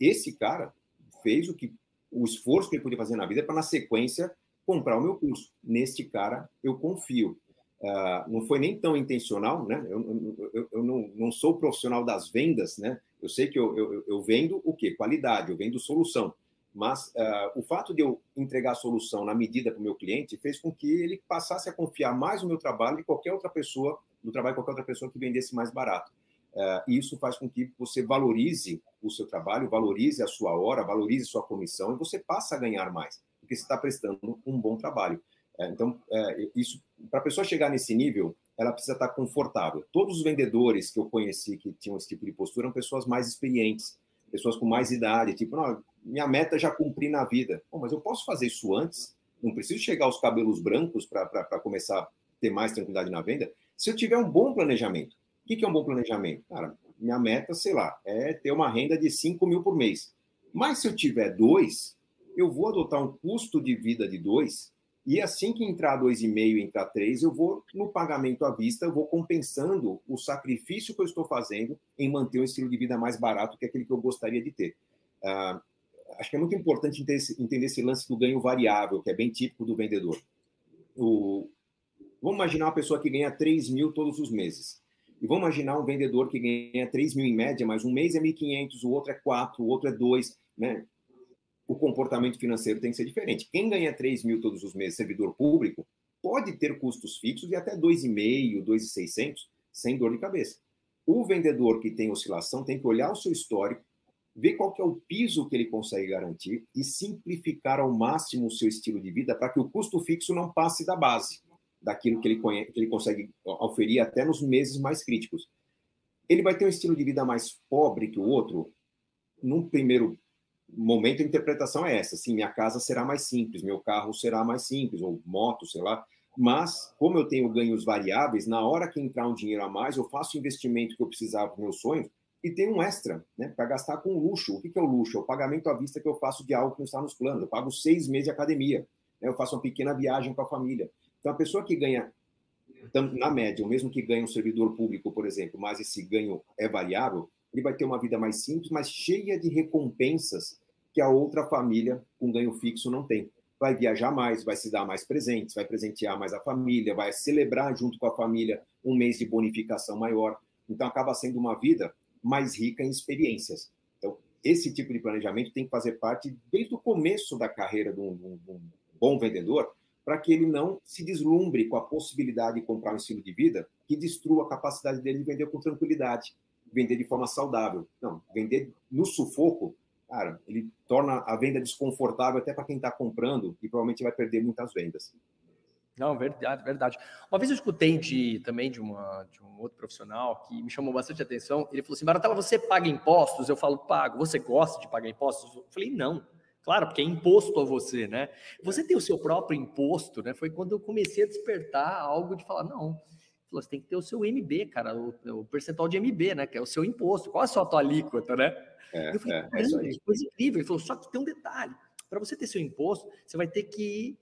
[SPEAKER 3] Esse cara fez o que o esforço que ele podia fazer na vida para, na sequência, comprar o meu curso. Neste cara, eu confio. Uh, não foi nem tão intencional, né? Eu, eu, eu não, não, sou profissional das vendas, né? Eu sei que eu, eu, vendo o quê? Qualidade, eu vendo solução. Mas uh, o fato de eu entregar a solução na medida para o meu cliente fez com que ele passasse a confiar mais no meu trabalho que qualquer outra pessoa, no trabalho de qualquer outra pessoa que vendesse mais barato. Uh, e isso faz com que você valorize o seu trabalho, valorize a sua hora, valorize sua comissão e você passa a ganhar mais, porque você está prestando um bom trabalho. Uh, então, uh, isso para a pessoa chegar nesse nível, ela precisa estar confortável. Todos os vendedores que eu conheci que tinham esse tipo de postura eram pessoas mais experientes, pessoas com mais idade, tipo, minha meta já cumpri na vida. Bom, mas eu posso fazer isso antes? Não preciso chegar aos cabelos brancos para começar a ter mais tranquilidade na venda. Se eu tiver um bom planejamento, o que, é um bom planejamento? Cara, minha meta, sei lá, é ter uma renda de 5 mil por mês. Mas se eu tiver dois, eu vou adotar um custo de vida de dois, e assim que entrar dois e meio, entrar três, eu vou no pagamento à vista, eu vou compensando o sacrifício que eu estou fazendo em manter um estilo de vida mais barato que aquele que eu gostaria de ter. Uh, acho que é muito importante entender esse, lance do ganho variável, que é bem típico do vendedor. O, vamos imaginar uma pessoa que ganha 3 mil todos os meses. E vamos imaginar um vendedor que ganha 3 mil em média, mas um mês é 1.500, o outro é 4, o outro é 2, né? O comportamento financeiro tem que ser diferente. Quem ganha 3 mil todos os meses, servidor público, pode ter custos fixos de até 2,5, 2,600, sem dor de cabeça. O vendedor que tem oscilação tem que olhar o seu histórico, ver qual que é o piso que ele consegue garantir e simplificar ao máximo o seu estilo de vida para que o custo fixo não passe da base daquilo que ele, conhece, que ele consegue oferir até nos meses mais críticos. Ele vai ter um estilo de vida mais pobre que o outro? Num primeiro momento, a interpretação é essa: sim, minha casa será mais simples, meu carro será mais simples, ou moto, sei lá. Mas, como eu tenho ganhos variáveis, na hora que entrar um dinheiro a mais, eu faço o investimento que eu precisava para o meu sonho e tem um extra, né, para gastar com luxo. O que é o luxo? É o pagamento à vista que eu faço de algo que não está nos planos. Eu pago seis meses de academia, né, eu faço uma pequena viagem com a família. Então, a pessoa que ganha, na média, o mesmo que ganha um servidor público, por exemplo, mas esse ganho é variável, ele vai ter uma vida mais simples, mas cheia de recompensas que a outra família com ganho fixo não tem. Vai viajar mais, vai se dar mais presentes, vai presentear mais a família, vai celebrar junto com a família um mês de bonificação maior. Então, acaba sendo uma vida mais rica em experiências. Então, esse tipo de planejamento tem que fazer parte desde o começo da carreira de um, de um bom vendedor, para que ele não se deslumbre com a possibilidade de comprar um estilo de vida que destrua a capacidade dele de vender com tranquilidade, vender de forma saudável. Não, vender no sufoco, cara, ele torna a venda desconfortável até para quem está comprando e provavelmente vai perder muitas vendas.
[SPEAKER 1] Não, verdade, verdade. Uma vez eu escutei de, também de, uma, de um outro profissional que me chamou bastante atenção. Ele falou assim: Baratela, você paga impostos? Eu falo, pago. Você gosta de pagar impostos? Eu falei, não. Claro, porque é imposto a você, né? Você tem o seu próprio imposto, né? Foi quando eu comecei a despertar algo de falar, não, você tem que ter o seu MB, cara, o, o, percentual de MB, né? Que é o seu imposto. Qual é a sua tua alíquota, né? É, eu falei, é, é coisa incrível. Ele falou, só que tem um detalhe. Para você ter seu imposto, você vai ter que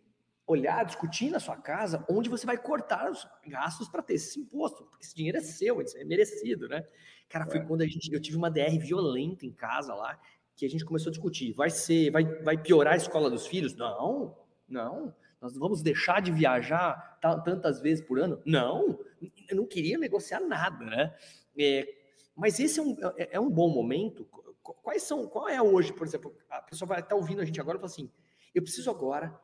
[SPEAKER 1] olhar, discutir na sua casa onde você vai cortar os gastos para ter esse imposto, porque esse dinheiro é seu, é merecido, né? Cara, foi é. quando a gente, eu tive uma DR violenta em casa lá, que a gente começou a discutir. Vai ser, vai, vai piorar a escola dos filhos? Não, não. Nós vamos deixar de viajar tantas vezes por ano? Não, eu não queria negociar nada, né? É, mas esse é um, é, é um bom momento. Quais são, qual é hoje, por exemplo, a pessoa vai estar tá ouvindo a gente agora e fala assim: eu preciso agora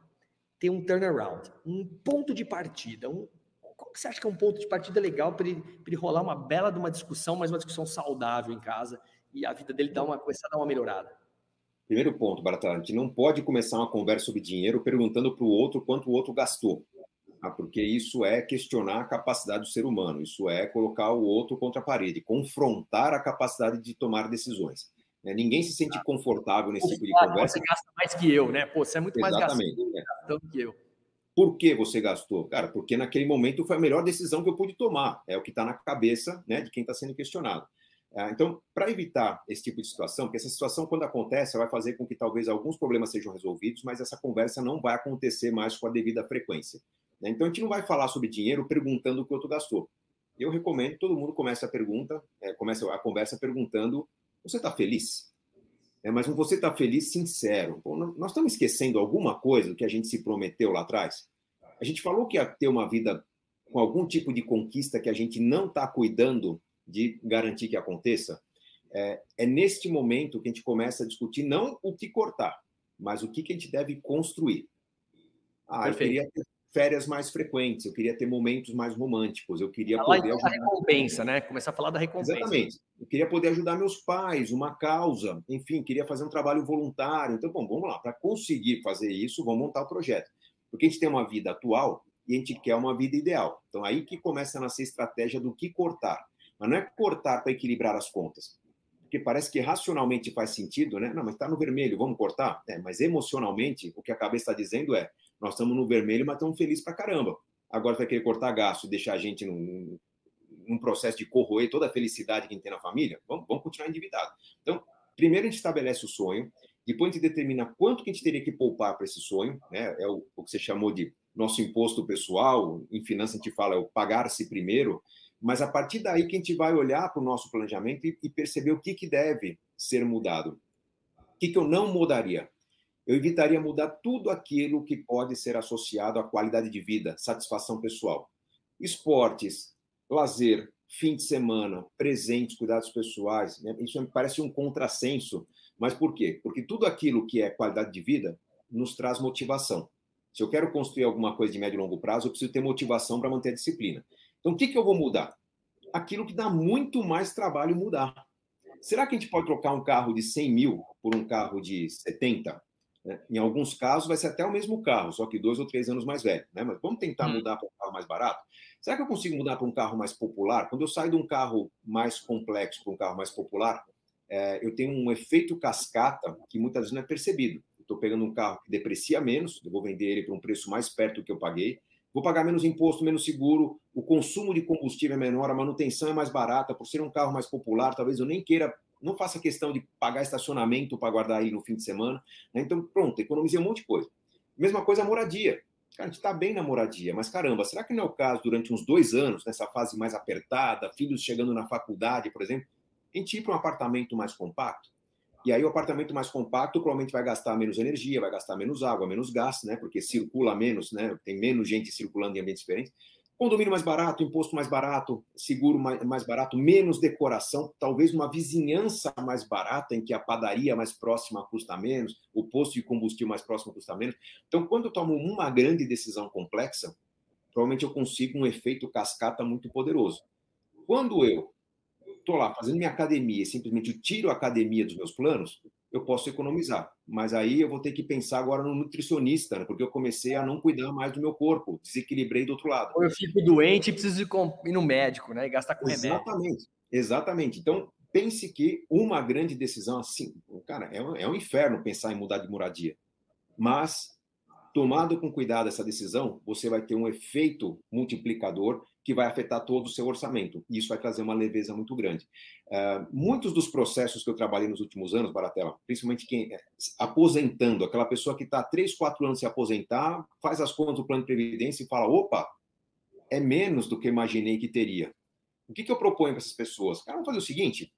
[SPEAKER 1] ter um turnaround, um ponto de partida, um, qual que você acha que é um ponto de partida legal para ele, ele rolar uma bela de uma discussão, mas uma discussão saudável em casa, e a vida dele dá uma, começar a dar uma melhorada?
[SPEAKER 3] Primeiro ponto, Barata, a gente não pode começar uma conversa sobre dinheiro perguntando para o outro quanto o outro gastou, tá? porque isso é questionar a capacidade do ser humano, isso é colocar o outro contra a parede, confrontar a capacidade de tomar decisões. Né? Ninguém se sente confortável nesse tipo de conversa.
[SPEAKER 1] Você gasta mais que eu, né? Pô, você é muito
[SPEAKER 3] Exatamente,
[SPEAKER 1] mais gastando que eu.
[SPEAKER 3] Por que você gastou? Cara, porque naquele momento foi a melhor decisão que eu pude tomar. É o que está na cabeça né, de quem está sendo questionado. Ah, então, para evitar esse tipo de situação, porque essa situação, quando acontece, vai fazer com que talvez alguns problemas sejam resolvidos, mas essa conversa não vai acontecer mais com a devida frequência. Né? Então, a gente não vai falar sobre dinheiro perguntando o que o outro gastou. Eu recomendo que todo mundo comece a pergunta, é, comece a conversa perguntando: você está feliz? É, mas um você está feliz sincero. Nós estamos esquecendo alguma coisa que a gente se prometeu lá atrás? A gente falou que ia ter uma vida com algum tipo de conquista que a gente não está cuidando de garantir que aconteça. É, é, neste momento que a gente começa a discutir não o que cortar, mas o que, que a gente deve construir. Ah, Perfeito. eu queria ter férias mais frequentes, eu queria ter momentos mais românticos, eu queria
[SPEAKER 1] falar poder ajudar... recompensa, né? Começar a falar da recompensa.
[SPEAKER 3] Exatamente. Eu queria poder ajudar meus pais, uma causa, enfim, queria fazer um trabalho voluntário. Então, bom, vamos lá, para conseguir fazer isso, vamos montar o projeto. Porque a gente tem uma vida atual e a gente quer uma vida ideal. Então, aí que começa a nascer a estratégia do que cortar. Mas não é cortar para equilibrar as contas. Porque parece que racionalmente faz sentido, né? Não, mas está no vermelho, vamos cortar? É, mas emocionalmente, o que a cabeça está dizendo é: nós estamos no vermelho, mas estamos felizes para caramba. Agora vai querer cortar gasto e deixar a gente num, num processo de corroer toda a felicidade que a gente tem na família? Vamos, vamos continuar endividado. Então, primeiro a gente estabelece o sonho, depois a gente determina quanto que a gente teria que poupar para esse sonho, né? É o, o que você chamou de nosso imposto pessoal, em finanças a gente fala é o pagar-se primeiro, mas a partir daí que a gente vai olhar para o nosso planejamento e, perceber o que, que deve ser mudado. O que, que eu não mudaria? Eu evitaria mudar tudo aquilo que pode ser associado à qualidade de vida, satisfação pessoal. Esportes, lazer, fim de semana, presentes, cuidados pessoais. Né? Isso me parece um contrassenso. Mas por quê? Porque tudo aquilo que é qualidade de vida nos traz motivação. Se eu quero construir alguma coisa de médio e longo prazo, eu preciso ter motivação para manter a disciplina. Então, o que, que eu vou mudar? Aquilo que dá muito mais trabalho mudar. Será que a gente pode trocar um carro de 100 mil por um carro de 70? Né? Em alguns casos, vai ser até o mesmo carro, só que dois ou três anos mais velho. Né? Mas vamos tentar hum. mudar para um carro mais barato? Será que eu consigo mudar para um carro mais popular? Quando eu saio de um carro mais complexo para um carro mais popular, é, eu tenho um efeito cascata que muitas vezes não é percebido. Estou pegando um carro que deprecia menos, eu vou vender ele por um preço mais perto do que eu paguei, vou pagar menos imposto, menos seguro, o consumo de combustível é menor, a manutenção é mais barata, por ser um carro mais popular, talvez eu nem queira, não faça questão de pagar estacionamento para guardar ele no fim de semana. Né? Então, pronto, economizei um monte de coisa. Mesma coisa a moradia. Cara, a gente está bem na moradia, mas caramba, será que não é o caso durante uns dois anos, nessa fase mais apertada, filhos chegando na faculdade, por exemplo, a gente ir para um apartamento mais compacto? E aí o apartamento mais compacto provavelmente vai gastar menos energia, vai gastar menos água, menos gás, né? Porque circula menos, né? Tem menos gente circulando em ambientes diferentes. Condomínio mais barato, imposto mais barato, seguro mais, barato, menos decoração, talvez uma vizinhança mais barata, em que a padaria mais próxima custa menos, o posto de combustível mais próximo custa menos. Então, quando eu tomo uma grande decisão complexa, provavelmente eu consigo um efeito cascata muito poderoso. Quando eu estou lá fazendo minha academia e simplesmente tiro a academia dos meus planos, eu posso economizar. Mas aí eu vou ter que pensar agora no nutricionista, né? porque eu comecei a não cuidar mais do meu corpo, desequilibrei do outro lado.
[SPEAKER 1] Ou eu fico doente e preciso ir no médico, né? E gastar com
[SPEAKER 3] remédio. Exatamente, exatamente. Então, pense que uma grande decisão assim, cara, é um, é um inferno pensar em mudar de moradia. Mas, tomado com cuidado essa decisão, você vai ter um efeito multiplicador que vai afetar todo o seu orçamento. E isso vai trazer uma leveza muito grande. Uh, muitos dos processos que eu trabalhei nos últimos anos, Baratela, principalmente quem é aposentando, aquela pessoa que está três, quatro anos se aposentar, faz as contas do plano de previdência e fala: opa, é menos do que imaginei que teria. O que, que eu proponho para essas pessoas? Cara, vamos fazer o seguinte: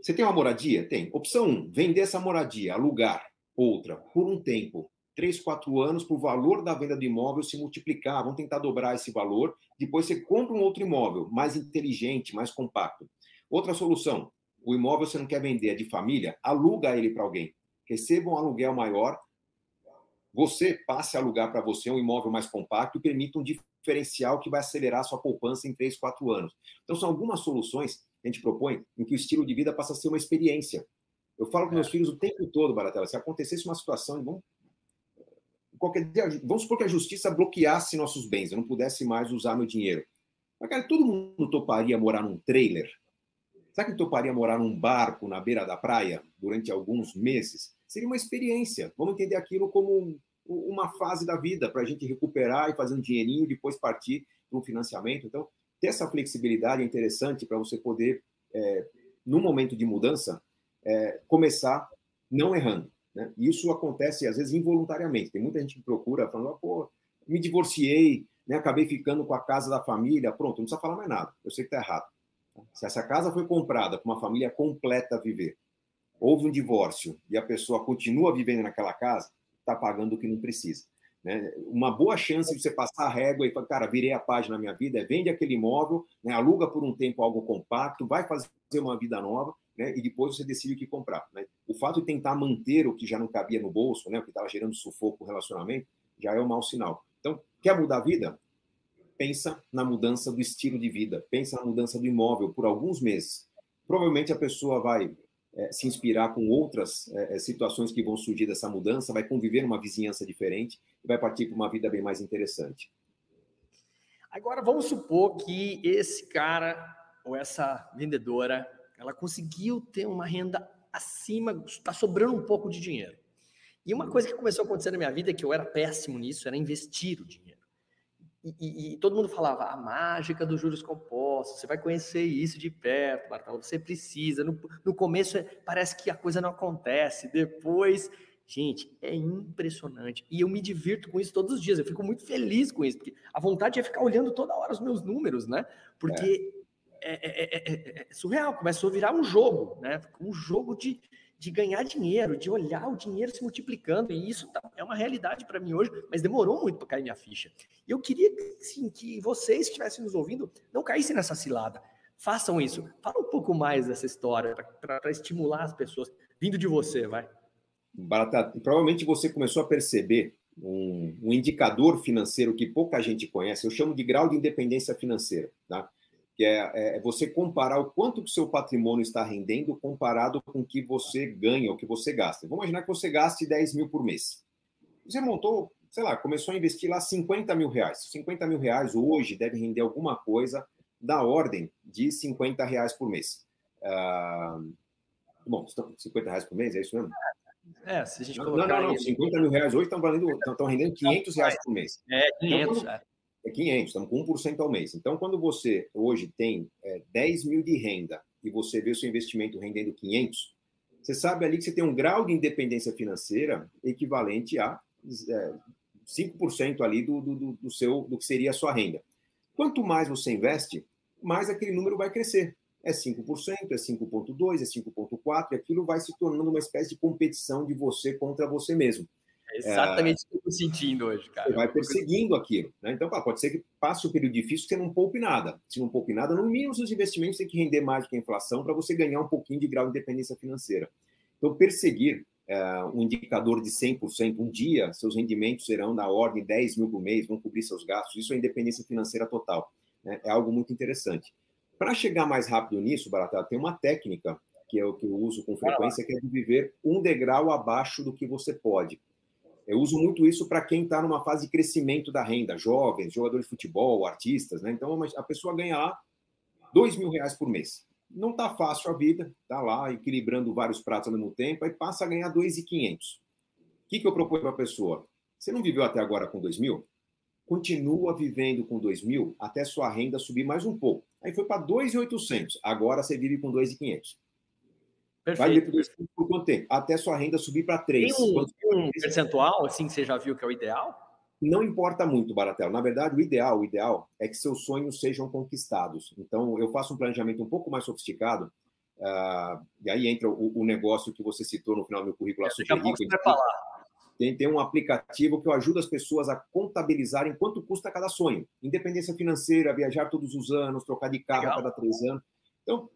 [SPEAKER 3] você tem uma moradia? Tem. Opção 1, um, vender essa moradia, alugar outra por um tempo três, quatro anos para o valor da venda do imóvel se multiplicar. Vamos tentar dobrar esse valor. Depois você compra um outro imóvel mais inteligente, mais compacto. Outra solução: o imóvel você não quer vender, é de família, aluga ele para alguém. Receba um aluguel maior. Você passe a alugar para você um imóvel mais compacto e permita um diferencial que vai acelerar a sua poupança em três, quatro anos. Então, são algumas soluções que a gente propõe em que o estilo de vida passa a ser uma experiência. Eu falo com meus é. filhos o tempo todo, Baratela, se acontecesse uma situação, vamos qualquer dia, vamos supor que a justiça bloqueasse nossos bens, eu não pudesse mais usar meu dinheiro. Mas, cara, todo mundo toparia morar num trailer? Será que toparia morar num barco na beira da praia durante alguns meses? Seria uma experiência. Vamos entender aquilo como uma fase da vida para a gente recuperar e fazer um dinheirinho e depois partir para um financiamento. Então, ter essa flexibilidade é interessante para você poder, é, no momento de mudança, é, começar não errando. Né? Isso acontece, às vezes, involuntariamente. Tem muita gente que procura falando, ah, pô, me divorciei, né? acabei ficando com a casa da família, pronto, não precisa falar mais nada. Eu sei que está errado. Se essa casa foi comprada para uma família completa viver, houve um divórcio e a pessoa continua vivendo naquela casa, está pagando o que não precisa. Né? Uma boa chance de você passar a régua e falar, cara, virei a página na minha vida, é vende aquele imóvel, né? aluga por um tempo algo compacto, vai fazer uma vida nova, né? e depois você decide o que comprar. Né? O fato de tentar manter o que já não cabia no bolso, né? o que estava gerando sufoco no relacionamento, já é um mau sinal. Então, quer mudar a vida? Pensa na mudança do estilo de vida, pensa na mudança do imóvel por alguns meses. Provavelmente a pessoa vai é, se inspirar com outras é, é, situações que vão surgir dessa mudança, vai conviver numa vizinhança diferente e vai partir para uma vida bem mais interessante.
[SPEAKER 1] Agora vamos supor que esse cara ou essa vendedora, ela conseguiu ter uma renda acima, está sobrando um pouco de dinheiro. E uma coisa que começou a acontecer na minha vida é que eu era péssimo nisso, era investir o dinheiro. E, e, e, todo mundo falava a mágica dos juros compostos, você vai conhecer isso de perto, Martelo, você precisa. No, no começo é, parece que a coisa não acontece, depois, gente, é impressionante. E eu me divirto com isso todos os dias, eu fico muito feliz com isso, porque a vontade é ficar olhando toda hora os meus números, né? Porque é, é, é, é surreal, começou a virar um jogo, né? Um jogo de, de ganhar dinheiro, de olhar o dinheiro se multiplicando, e isso tá, é uma realidade para mim hoje, mas demorou muito para cair minha ficha. E eu queria sim, que vocês que estivessem nos ouvindo não caíssem nessa cilada. Façam isso. Fala um pouco mais dessa história para estimular as pessoas. Vindo de você, vai.
[SPEAKER 3] Barata, provavelmente você começou a perceber um, um indicador financeiro que pouca gente conhece. Eu chamo de grau de independência financeira. Tá? Que é, é, você comparar o quanto que o seu patrimônio está rendendo comparado com o que você ganha, o que você gasta. Vamos imaginar que você gaste 10 mil por mês. Você montou, sei lá, começou a investir lá 50 mil reais. 50 mil reais hoje deve render alguma coisa da ordem de 50 reais por mês. Ah, bom, 50 reais por mês, é isso mesmo?
[SPEAKER 1] É, se a gente
[SPEAKER 3] colocar... Não, não, não, 50 mil reais hoje estão, valendo, estão rendendo 500 reais por mês.
[SPEAKER 1] É, 500, então,
[SPEAKER 3] é é 500, estamos com 1% ao mês. Então, quando você hoje tem é, 10 mil de renda e você vê o seu investimento rendendo 500, você sabe ali que você tem um grau de independência financeira equivalente a é, 5% ali do, do, do, seu, do que seria a sua renda. Quanto mais você investe, mais aquele número vai crescer. É 5%, é 5,2%, é 5,4%, e aquilo vai se tornando uma espécie de competição de você contra você mesmo.
[SPEAKER 1] É exatamente o que eu estou sentindo hoje, cara.
[SPEAKER 3] Você vai perseguindo aquilo. Né? Então, pode ser que passe um período difícil que você não poupe nada. Se não poupe nada, no mínimo, os investimentos têm que render mais do que a inflação para você ganhar um pouquinho de grau de independência financeira. Então, perseguir é, um indicador de 100%, um dia, seus rendimentos serão da ordem de 10 mil por mês, vão cobrir seus gastos. Isso é independência financeira total. Né? É algo muito interessante. Para chegar mais rápido nisso, Barata, tem uma técnica que é o que eu uso com frequência, que é de viver um degrau abaixo do que você pode. Eu uso muito isso para quem está numa fase de crescimento da renda, jovens, jogadores de futebol, artistas, né? Então a pessoa ganha lá dois mil reais por mês. Não está fácil a vida, está lá equilibrando vários pratos ao mesmo tempo, aí passa a ganhar dois e quinhentos. O que, que eu proponho para a pessoa? Você não viveu até agora com dois mil? Continua vivendo com dois mil até sua renda subir mais um pouco. Aí foi para dois e oitocentos. Agora você vive com dois e quinhentos. Vai viver por quanto tempo? Até sua renda subir para 3.
[SPEAKER 1] Tem um, um percentual, assim, que você já viu que é o ideal?
[SPEAKER 3] Não importa muito, Baratelo. Na verdade, o ideal, o ideal é que seus sonhos sejam conquistados. Então, eu faço um planejamento um pouco mais sofisticado, uh, e aí entra o, o, negócio que você citou no final do meu currículo.
[SPEAKER 1] É, falar.
[SPEAKER 3] Tem, tem um aplicativo que eu ajudo as pessoas a contabilizarem quanto custa cada sonho. Independência financeira, viajar todos os anos, trocar de carro Legal. a cada três anos. Então,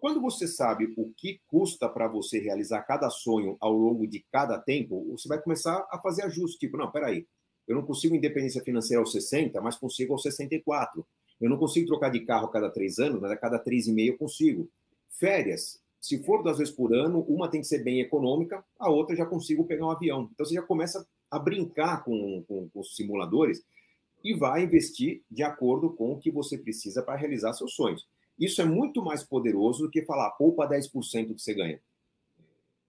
[SPEAKER 3] quando você sabe o que custa para você realizar cada sonho ao longo de cada tempo, você vai começar a fazer ajustes. Tipo, não, peraí, eu não consigo independência financeira aos 60, mas consigo aos 64. Eu não consigo trocar de carro a cada três anos, mas a cada três e meio eu consigo. Férias, se for duas vezes por ano, uma tem que ser bem econômica, a outra já consigo pegar um avião. Então você já começa a brincar com, com, com os simuladores e vai investir de acordo com o que você precisa para realizar seus sonhos. Isso é muito mais poderoso do que falar poupa 10% do que você ganha.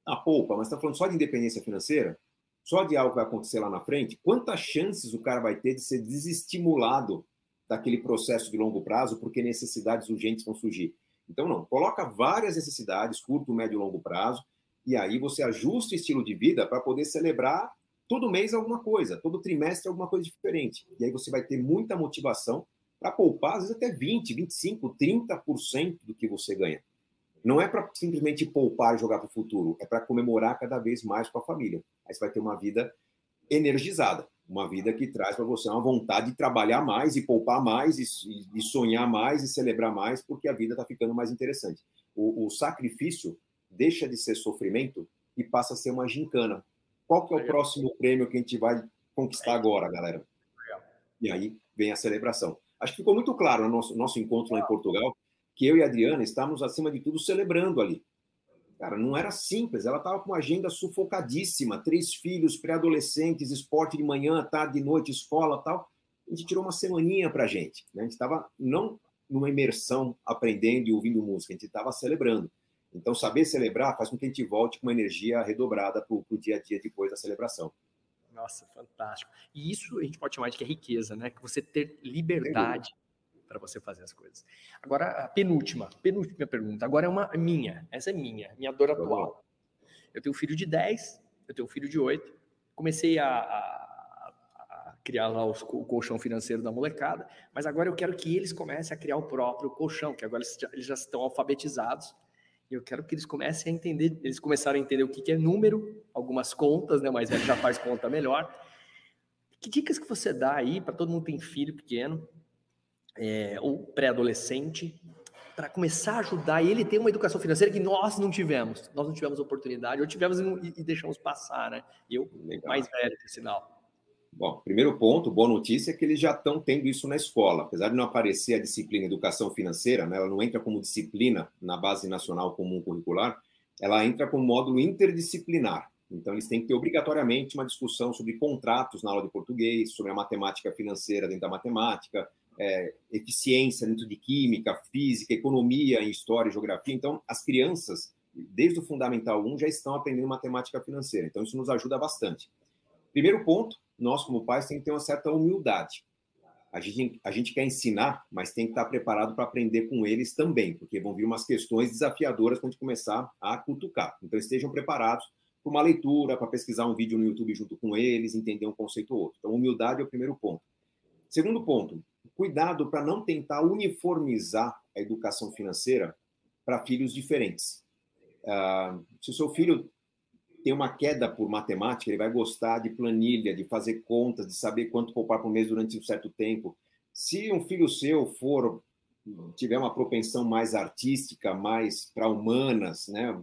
[SPEAKER 3] Ah, poupa, mas está falando só de independência financeira? Só de algo que vai acontecer lá na frente? Quantas chances o cara vai ter de ser desestimulado daquele processo de longo prazo porque necessidades urgentes vão surgir? Então, não, coloca várias necessidades, curto, médio e longo prazo, e aí você ajusta o estilo de vida para poder celebrar todo mês alguma coisa, todo trimestre alguma coisa diferente. E aí você vai ter muita motivação para poupar, às vezes até 20, 25, 30% do que você ganha. Não é para simplesmente poupar e jogar para o futuro, é para comemorar cada vez mais com a família. Aí você vai ter uma vida energizada, uma vida que traz para você uma vontade de trabalhar mais e poupar mais e, e sonhar mais e celebrar mais, porque a vida está ficando mais interessante. O, o, sacrifício deixa de ser sofrimento e passa a ser uma gincana. Qual que é o próximo prêmio que a gente vai conquistar agora, galera? E aí vem a celebração. Acho que ficou muito claro no nosso, nosso encontro lá em Portugal que eu e a Adriana estávamos, acima de tudo, celebrando ali. Cara, não era simples, ela estava com uma agenda sufocadíssima, três filhos, pré-adolescentes, esporte de manhã, tarde, de noite, escola tal. A gente tirou uma semaninha para a gente. Né? A gente estava não numa imersão aprendendo e ouvindo música, a gente estava celebrando. Então, saber celebrar faz com que a gente volte com uma energia redobrada para o dia a dia depois da celebração.
[SPEAKER 1] Nossa, fantástico. E isso a gente pode chamar de que é riqueza, né? Que você ter liberdade para você fazer as coisas. Agora, a penúltima, penúltima pergunta. Agora é uma minha. Essa é minha, minha dor atual. Eu tenho um filho de 10, eu tenho um filho de 8. Comecei a, a, a criar lá os, o colchão financeiro da molecada, mas agora eu quero que eles comecem a criar o próprio colchão, que agora eles já, eles já estão alfabetizados. E eu quero que eles comecem a entender, eles começaram a entender o que, que é número, algumas contas, né? Mas já faz conta melhor. Que dicas que você dá aí para todo mundo que tem filho pequeno, é, ou pré-adolescente, para começar a ajudar ele ter uma educação financeira que nós não tivemos. Nós não tivemos oportunidade, ou tivemos e, e deixamos passar, né? Eu, Legal. mais velho, por sinal.
[SPEAKER 3] Bom, primeiro ponto, boa notícia é que eles já estão tendo isso na escola. Apesar de não aparecer a disciplina educação financeira, né, ela não entra como disciplina na base nacional comum curricular, ela entra como módulo interdisciplinar. Então, eles têm que ter obrigatoriamente uma discussão sobre contratos na aula de português, sobre a matemática financeira dentro da matemática, é, eficiência dentro de química, física, economia história e geografia. Então, as crianças, desde o Fundamental 1, já estão aprendendo matemática financeira. Então, isso nos ajuda bastante. Primeiro ponto, nós, como pais, temos que ter uma certa humildade. A gente, a gente quer ensinar, mas tem que estar preparado para aprender com eles também, porque vão vir umas questões desafiadoras quando a gente começar a cutucar. Então, estejam preparados para uma leitura, para pesquisar um vídeo no YouTube junto com eles, entender um conceito ou outro. Então, humildade é o primeiro ponto. Segundo ponto, cuidado para não tentar uniformizar a educação financeira para filhos diferentes. Uh, se o seu filho tem uma queda por matemática, ele vai gostar de planilha, de fazer contas, de saber quanto poupar por mês durante um certo tempo. Se um filho seu for tiver uma propensão mais artística, mais para humanas, né,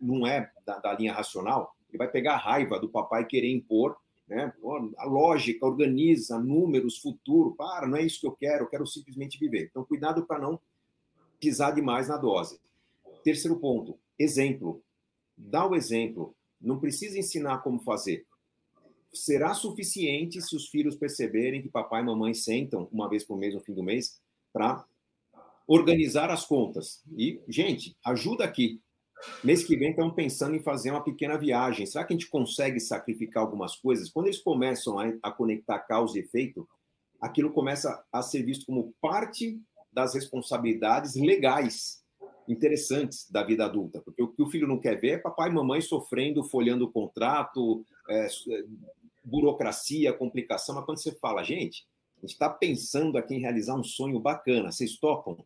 [SPEAKER 3] não é da, da, linha racional, ele vai pegar a raiva do papai querer impor, né, a lógica, organiza números, futuro, para, não é isso que eu quero, eu quero simplesmente viver. Então, cuidado para não pisar demais na dose. Terceiro ponto, exemplo. Dá o exemplo. Não precisa ensinar como fazer. Será suficiente se os filhos perceberem que papai e mamãe sentam uma vez por mês, no fim do mês, para organizar as contas. E, gente, ajuda aqui. Mês que vem estamos pensando em fazer uma pequena viagem. Será que a gente consegue sacrificar algumas coisas? Quando eles começam a, a conectar causa e efeito, aquilo começa a ser visto como parte das responsabilidades legais interessantes da vida adulta, porque o que o filho não quer ver é papai e mamãe sofrendo, folhando o contrato, é, é, burocracia, complicação, mas quando você fala, gente, a gente está pensando aqui em realizar um sonho bacana, vocês topam?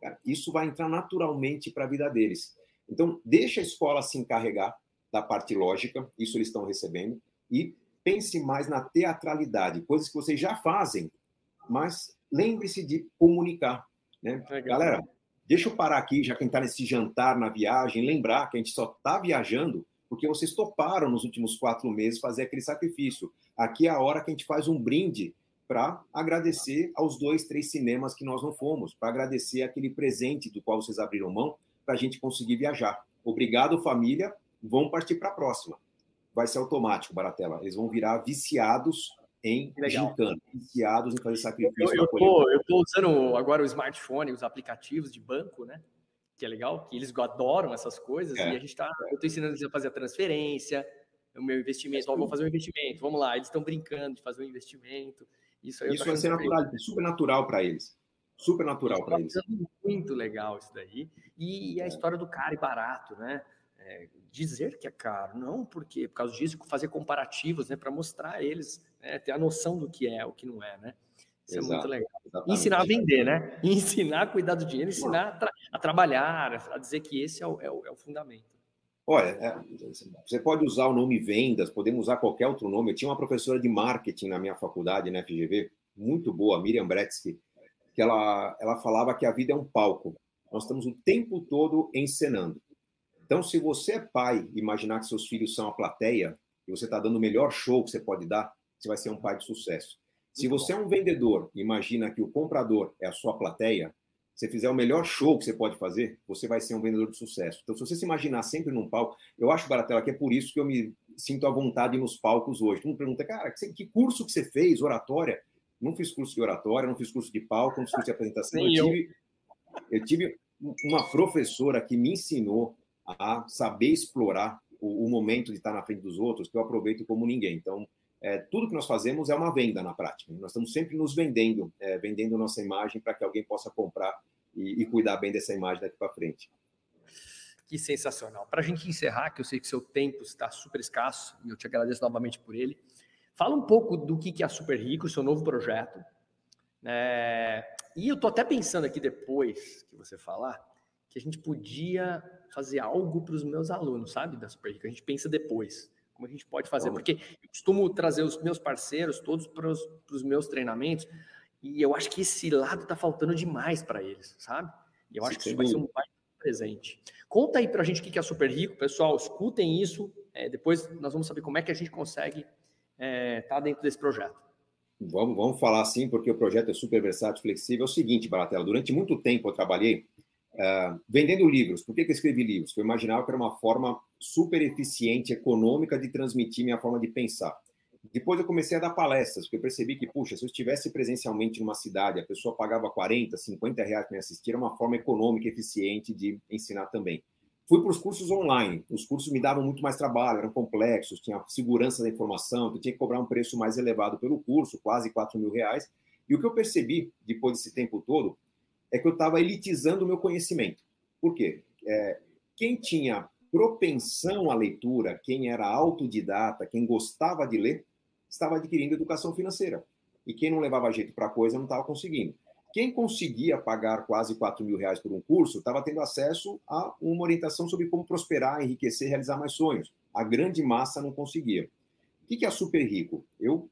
[SPEAKER 3] Cara, isso vai entrar naturalmente para a vida deles. Então, deixa a escola se encarregar da parte lógica, isso eles estão recebendo, e pense mais na teatralidade, coisas que vocês já fazem, mas lembre-se de comunicar. Né? Galera, Deixa eu parar aqui, já quem está nesse jantar na viagem, lembrar que a gente só está viajando porque vocês toparam nos últimos quatro meses fazer aquele sacrifício. Aqui é a hora que a gente faz um brinde para agradecer aos dois, três cinemas que nós não fomos, para agradecer aquele presente do qual vocês abriram mão para a gente conseguir viajar. Obrigado, família. Vamos partir para a próxima. Vai ser automático, Baratela. Eles vão virar viciados em gincana, viciados em fazer sacrifício.
[SPEAKER 1] Eu, estou usando agora o smartphone, os aplicativos de banco, né? Que é legal, que eles adoram essas coisas, é. e a gente está. Eu estou ensinando eles a fazer a transferência, o meu investimento, ó, vou fazer um investimento, vamos lá, eles estão brincando de fazer um investimento. Isso,
[SPEAKER 3] isso vai ser natural, super natural para eles. Super natural para eles.
[SPEAKER 1] Muito legal isso daí. E, e a é. história do caro e barato, né? É, dizer que é caro, não porque por causa disso fazer comparativos, né, para mostrar a eles, né, ter a noção do que é, o que não é, né? Isso Exato, é muito legal. Exatamente. Ensinar a vender, né? *laughs* Ensinar a cuidar do dinheiro, ensinar a, tra a trabalhar, a dizer que esse é o, é o, é o fundamento.
[SPEAKER 3] Olha, é, você pode usar o nome vendas, podemos usar qualquer outro nome. Eu tinha uma professora de marketing na minha faculdade, na FGV, muito boa, Miriam Bretsky, que ela, ela falava que a vida é um palco. Nós estamos o tempo todo encenando. Então, se você é pai, imaginar que seus filhos são a plateia, e você está dando o melhor show que você pode dar, você vai ser um pai de sucesso. Se você é um vendedor, imagina que o comprador é a sua plateia, você fizer o melhor show que você pode fazer, você vai ser um vendedor de sucesso. Então, se você se imaginar sempre num palco, eu acho, Baratela, que é por isso que eu me sinto à vontade nos palcos hoje. Todo mundo pergunta, cara, que curso que você fez, oratória? Não fiz curso de oratória, não fiz curso de palco, não fiz curso de apresentação. Eu tive, eu tive uma professora que me ensinou a saber explorar o, o, momento de estar na frente dos outros, que eu aproveito como ninguém. Então, é, tudo que nós fazemos é uma venda na prática. Nós estamos sempre nos vendendo, é, vendendo nossa imagem para que alguém possa comprar e, e cuidar bem dessa imagem daqui para frente.
[SPEAKER 1] Que sensacional. Para a gente encerrar, que eu sei que seu tempo está super escasso e eu te agradeço novamente por ele. Fala um pouco do que é a Super Rico, seu novo projeto. É, e eu estou até pensando aqui depois que você falar, que a gente podia fazer algo para os meus alunos, sabe, da Super Rico. A gente pensa depois, como a gente pode fazer. Porque eu costumo trazer os meus parceiros todos para os meus treinamentos, e eu acho que esse lado está faltando demais para eles, sabe? E eu acho que isso vai ser um presente. Conta aí para a gente o que é Super Rico, pessoal, escutem isso, é, depois nós vamos saber como é que a gente consegue estar é, tá dentro desse projeto.
[SPEAKER 3] Vamos, vamos falar assim, porque o projeto é super versátil, flexível. É o seguinte, Baratela, durante muito tempo eu trabalhei Uh, vendendo livros. Por que, que eu escrevi livros? Porque eu imaginava que era uma forma super eficiente, econômica de transmitir minha forma de pensar. Depois eu comecei a dar palestras, porque eu percebi que, puxa, se eu estivesse presencialmente numa cidade, a pessoa pagava 40, 50 reais para me assistir, era uma forma econômica, eficiente de ensinar também. Fui para os cursos online. Os cursos me davam muito mais trabalho, eram complexos, tinha segurança da informação, eu tinha que cobrar um preço mais elevado pelo curso, quase 4 mil reais. E o que eu percebi, depois desse tempo todo, é que eu estava elitizando o meu conhecimento. Por quê? É, quem tinha propensão à leitura, quem era autodidata, quem gostava de ler, estava adquirindo educação financeira. E quem não levava jeito para a coisa não estava conseguindo. Quem conseguia pagar quase 4 mil reais por um curso estava tendo acesso a uma orientação sobre como prosperar, enriquecer, realizar mais sonhos. A grande massa não conseguia. O que é super rico? Eu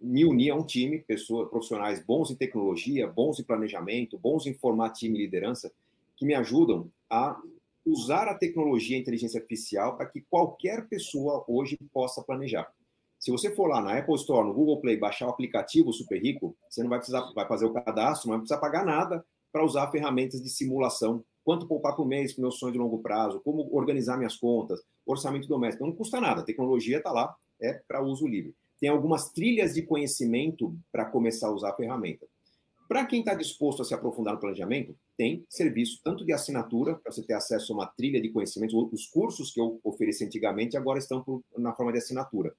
[SPEAKER 3] me unir a um time, pessoas, profissionais bons em tecnologia, bons em planejamento, bons em formar time e liderança, que me ajudam a usar a tecnologia e a inteligência artificial para que qualquer pessoa hoje possa planejar. Se você for lá na Apple Store, no Google Play, baixar o aplicativo Super Rico, você não vai precisar, vai fazer o cadastro, não vai precisar pagar nada para usar ferramentas de simulação. Quanto poupar por mês para meu sonho de longo prazo, como organizar minhas contas, orçamento doméstico. Não custa nada, a tecnologia está lá, é para uso livre tem algumas trilhas de conhecimento para começar a usar a ferramenta. Para quem está disposto a se aprofundar no planejamento, tem serviço tanto de assinatura, para você ter acesso a uma trilha de conhecimento. Os cursos que eu ofereci antigamente agora estão por, na forma de assinatura.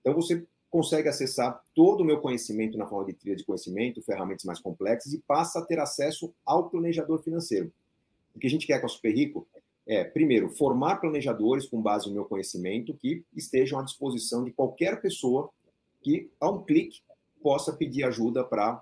[SPEAKER 3] Então, você consegue acessar todo o meu conhecimento na forma de trilha de conhecimento, ferramentas mais complexas, e passa a ter acesso ao planejador financeiro. O que a gente quer com a Super Rico é, primeiro, formar planejadores com base no meu conhecimento que estejam à disposição de qualquer pessoa que, a um clique, possa pedir ajuda para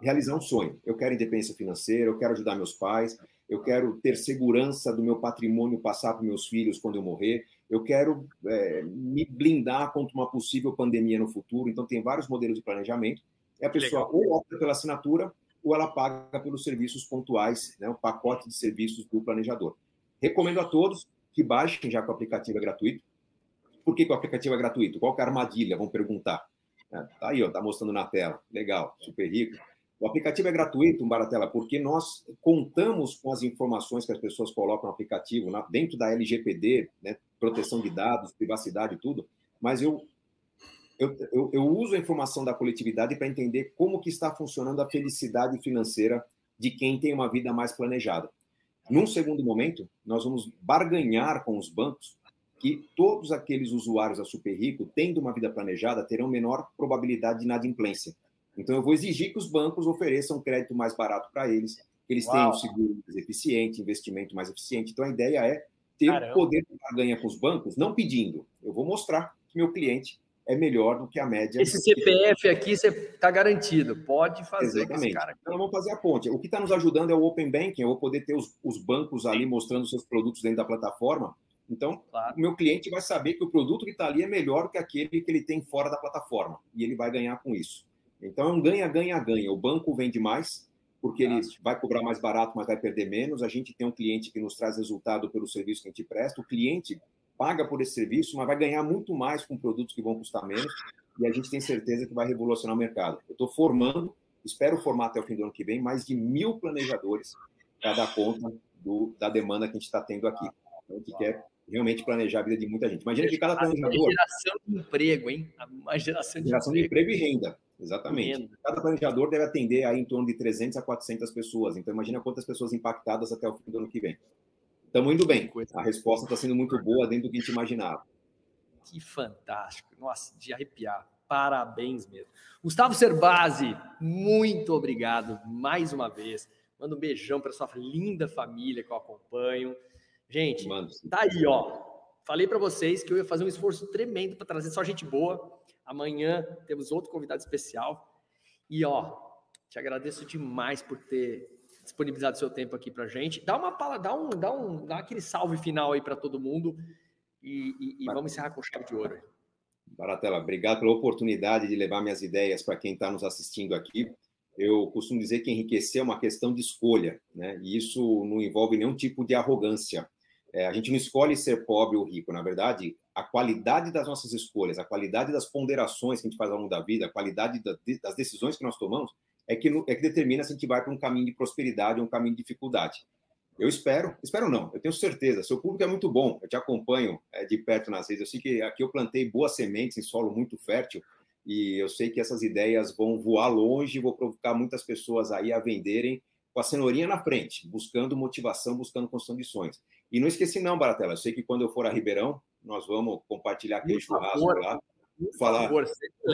[SPEAKER 3] realizar um sonho. Eu quero independência financeira, eu quero ajudar meus pais, eu quero ter segurança do meu patrimônio passar para meus filhos quando eu morrer, eu quero é, me blindar contra uma possível pandemia no futuro. Então, tem vários modelos de planejamento. E a pessoa Legal. ou opta pela assinatura ou ela paga pelos serviços pontuais, né, o pacote de serviços do planejador. Recomendo a todos que baixem, já que o aplicativo é gratuito. Por que, que o aplicativo é gratuito? Qual é a armadilha? Vão perguntar. É, tá aí, ó, tá mostrando na tela. Legal, super rico. O aplicativo é gratuito, Baratela, porque nós contamos com as informações que as pessoas colocam no aplicativo, na, dentro da LGPD, né, proteção de dados, privacidade e tudo, mas eu eu, eu, eu uso a informação da coletividade para entender como que está funcionando a felicidade financeira de quem tem uma vida mais planejada. Num segundo momento, nós vamos barganhar com os bancos que todos aqueles usuários da Super Rico, tendo uma vida planejada, terão menor probabilidade de inadimplência. Então, eu vou exigir que os bancos ofereçam crédito mais barato para eles, que eles Uau. tenham seguro mais eficiente, investimento mais eficiente. Então, a ideia é ter Caramba. poder de barganha com os bancos, não pedindo. Eu vou mostrar que meu cliente é melhor do que a média.
[SPEAKER 1] Esse CPF aqui você está garantido, pode fazer.
[SPEAKER 3] Exatamente. Cara... Então vamos fazer a ponte. O que está nos ajudando é o Open Banking, eu vou poder ter os, os bancos ali mostrando seus produtos dentro da plataforma. Então, claro. o meu cliente vai saber que o produto que está ali é melhor que aquele que ele tem fora da plataforma. E ele vai ganhar com isso. Então, é um ganha-ganha-ganha. O banco vende mais, porque ele vai cobrar mais barato, mas vai perder menos. A gente tem um cliente que nos traz resultado pelo serviço que a gente presta. O cliente paga por esse serviço, mas vai ganhar muito mais com produtos que vão custar menos, e a gente tem certeza que vai revolucionar o mercado. Eu estou formando, espero formar até o fim do ano que vem, mais de mil planejadores para dar conta do, da demanda que a gente está tendo aqui. Então, a gente quer realmente planejar a vida de muita gente. Imagina que cada planejador... Uma
[SPEAKER 1] geração de emprego, hein? Uma geração de,
[SPEAKER 3] geração de emprego. e renda. Exatamente. Renda. Cada planejador deve atender aí em torno de 300 a 400 pessoas. Então, imagina quantas pessoas impactadas até o fim do ano que vem. Estamos indo bem. A resposta está sendo muito boa dentro do que a gente imaginava.
[SPEAKER 1] Que fantástico. Nossa, de arrepiar. Parabéns mesmo. Gustavo Cerbasi, muito obrigado mais uma vez. Manda um beijão para sua linda família que eu acompanho. Gente, tá aí, ó. Falei para vocês que eu ia fazer um esforço tremendo para trazer só gente boa. Amanhã temos outro convidado especial. E ó, te agradeço demais por ter disponibilizado seu tempo aqui para gente. Dá uma dá um, dá um, dá aquele salve final aí para todo mundo e, e, e vamos encerrar com chave de ouro.
[SPEAKER 3] Baratela, obrigado pela oportunidade de levar minhas ideias para quem está nos assistindo aqui. Eu costumo dizer que enriquecer é uma questão de escolha, né? E isso não envolve nenhum tipo de arrogância. É, a gente não escolhe ser pobre ou rico, na verdade, a qualidade das nossas escolhas, a qualidade das ponderações que a gente faz ao longo da vida, a qualidade das decisões que nós tomamos, é que, é que determina se a gente vai para um caminho de prosperidade ou um caminho de dificuldade. Eu espero, espero não, eu tenho certeza, seu público é muito bom, eu te acompanho é, de perto nas redes, eu sei que aqui eu plantei boas sementes em solo muito fértil e eu sei que essas ideias vão voar longe vou provocar muitas pessoas aí a venderem com a cenourinha na frente, buscando motivação, buscando construção de sonhos. E não esqueci não, Baratela, eu sei que quando eu for a Ribeirão, nós vamos compartilhar aquele por churrasco favor, lá, falar, favor,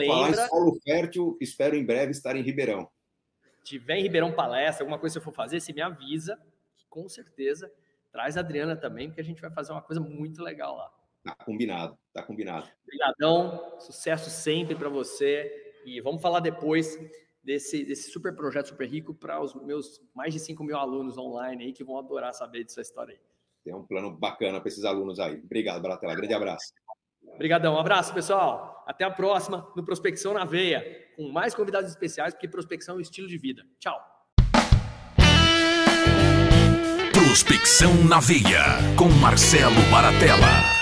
[SPEAKER 3] falar em solo fértil, espero em breve estar em Ribeirão
[SPEAKER 1] tiver em Ribeirão Palestra, alguma coisa que você for fazer, você me avisa, que com certeza traz a Adriana também, porque a gente vai fazer uma coisa muito legal lá.
[SPEAKER 3] Tá combinado, tá combinado.
[SPEAKER 1] Obrigadão, sucesso sempre para você e vamos falar depois desse, desse super projeto super rico para os meus mais de 5 mil alunos online aí que vão adorar saber dessa história aí.
[SPEAKER 3] Tem um plano bacana para esses alunos aí. Obrigado, Baratela. Grande abraço.
[SPEAKER 1] Obrigadão, um abraço, pessoal. Até a próxima no Prospecção na Veia, com mais convidados especiais, porque prospecção é um estilo de vida. Tchau.
[SPEAKER 2] Prospecção na Veia, com Marcelo Baratella.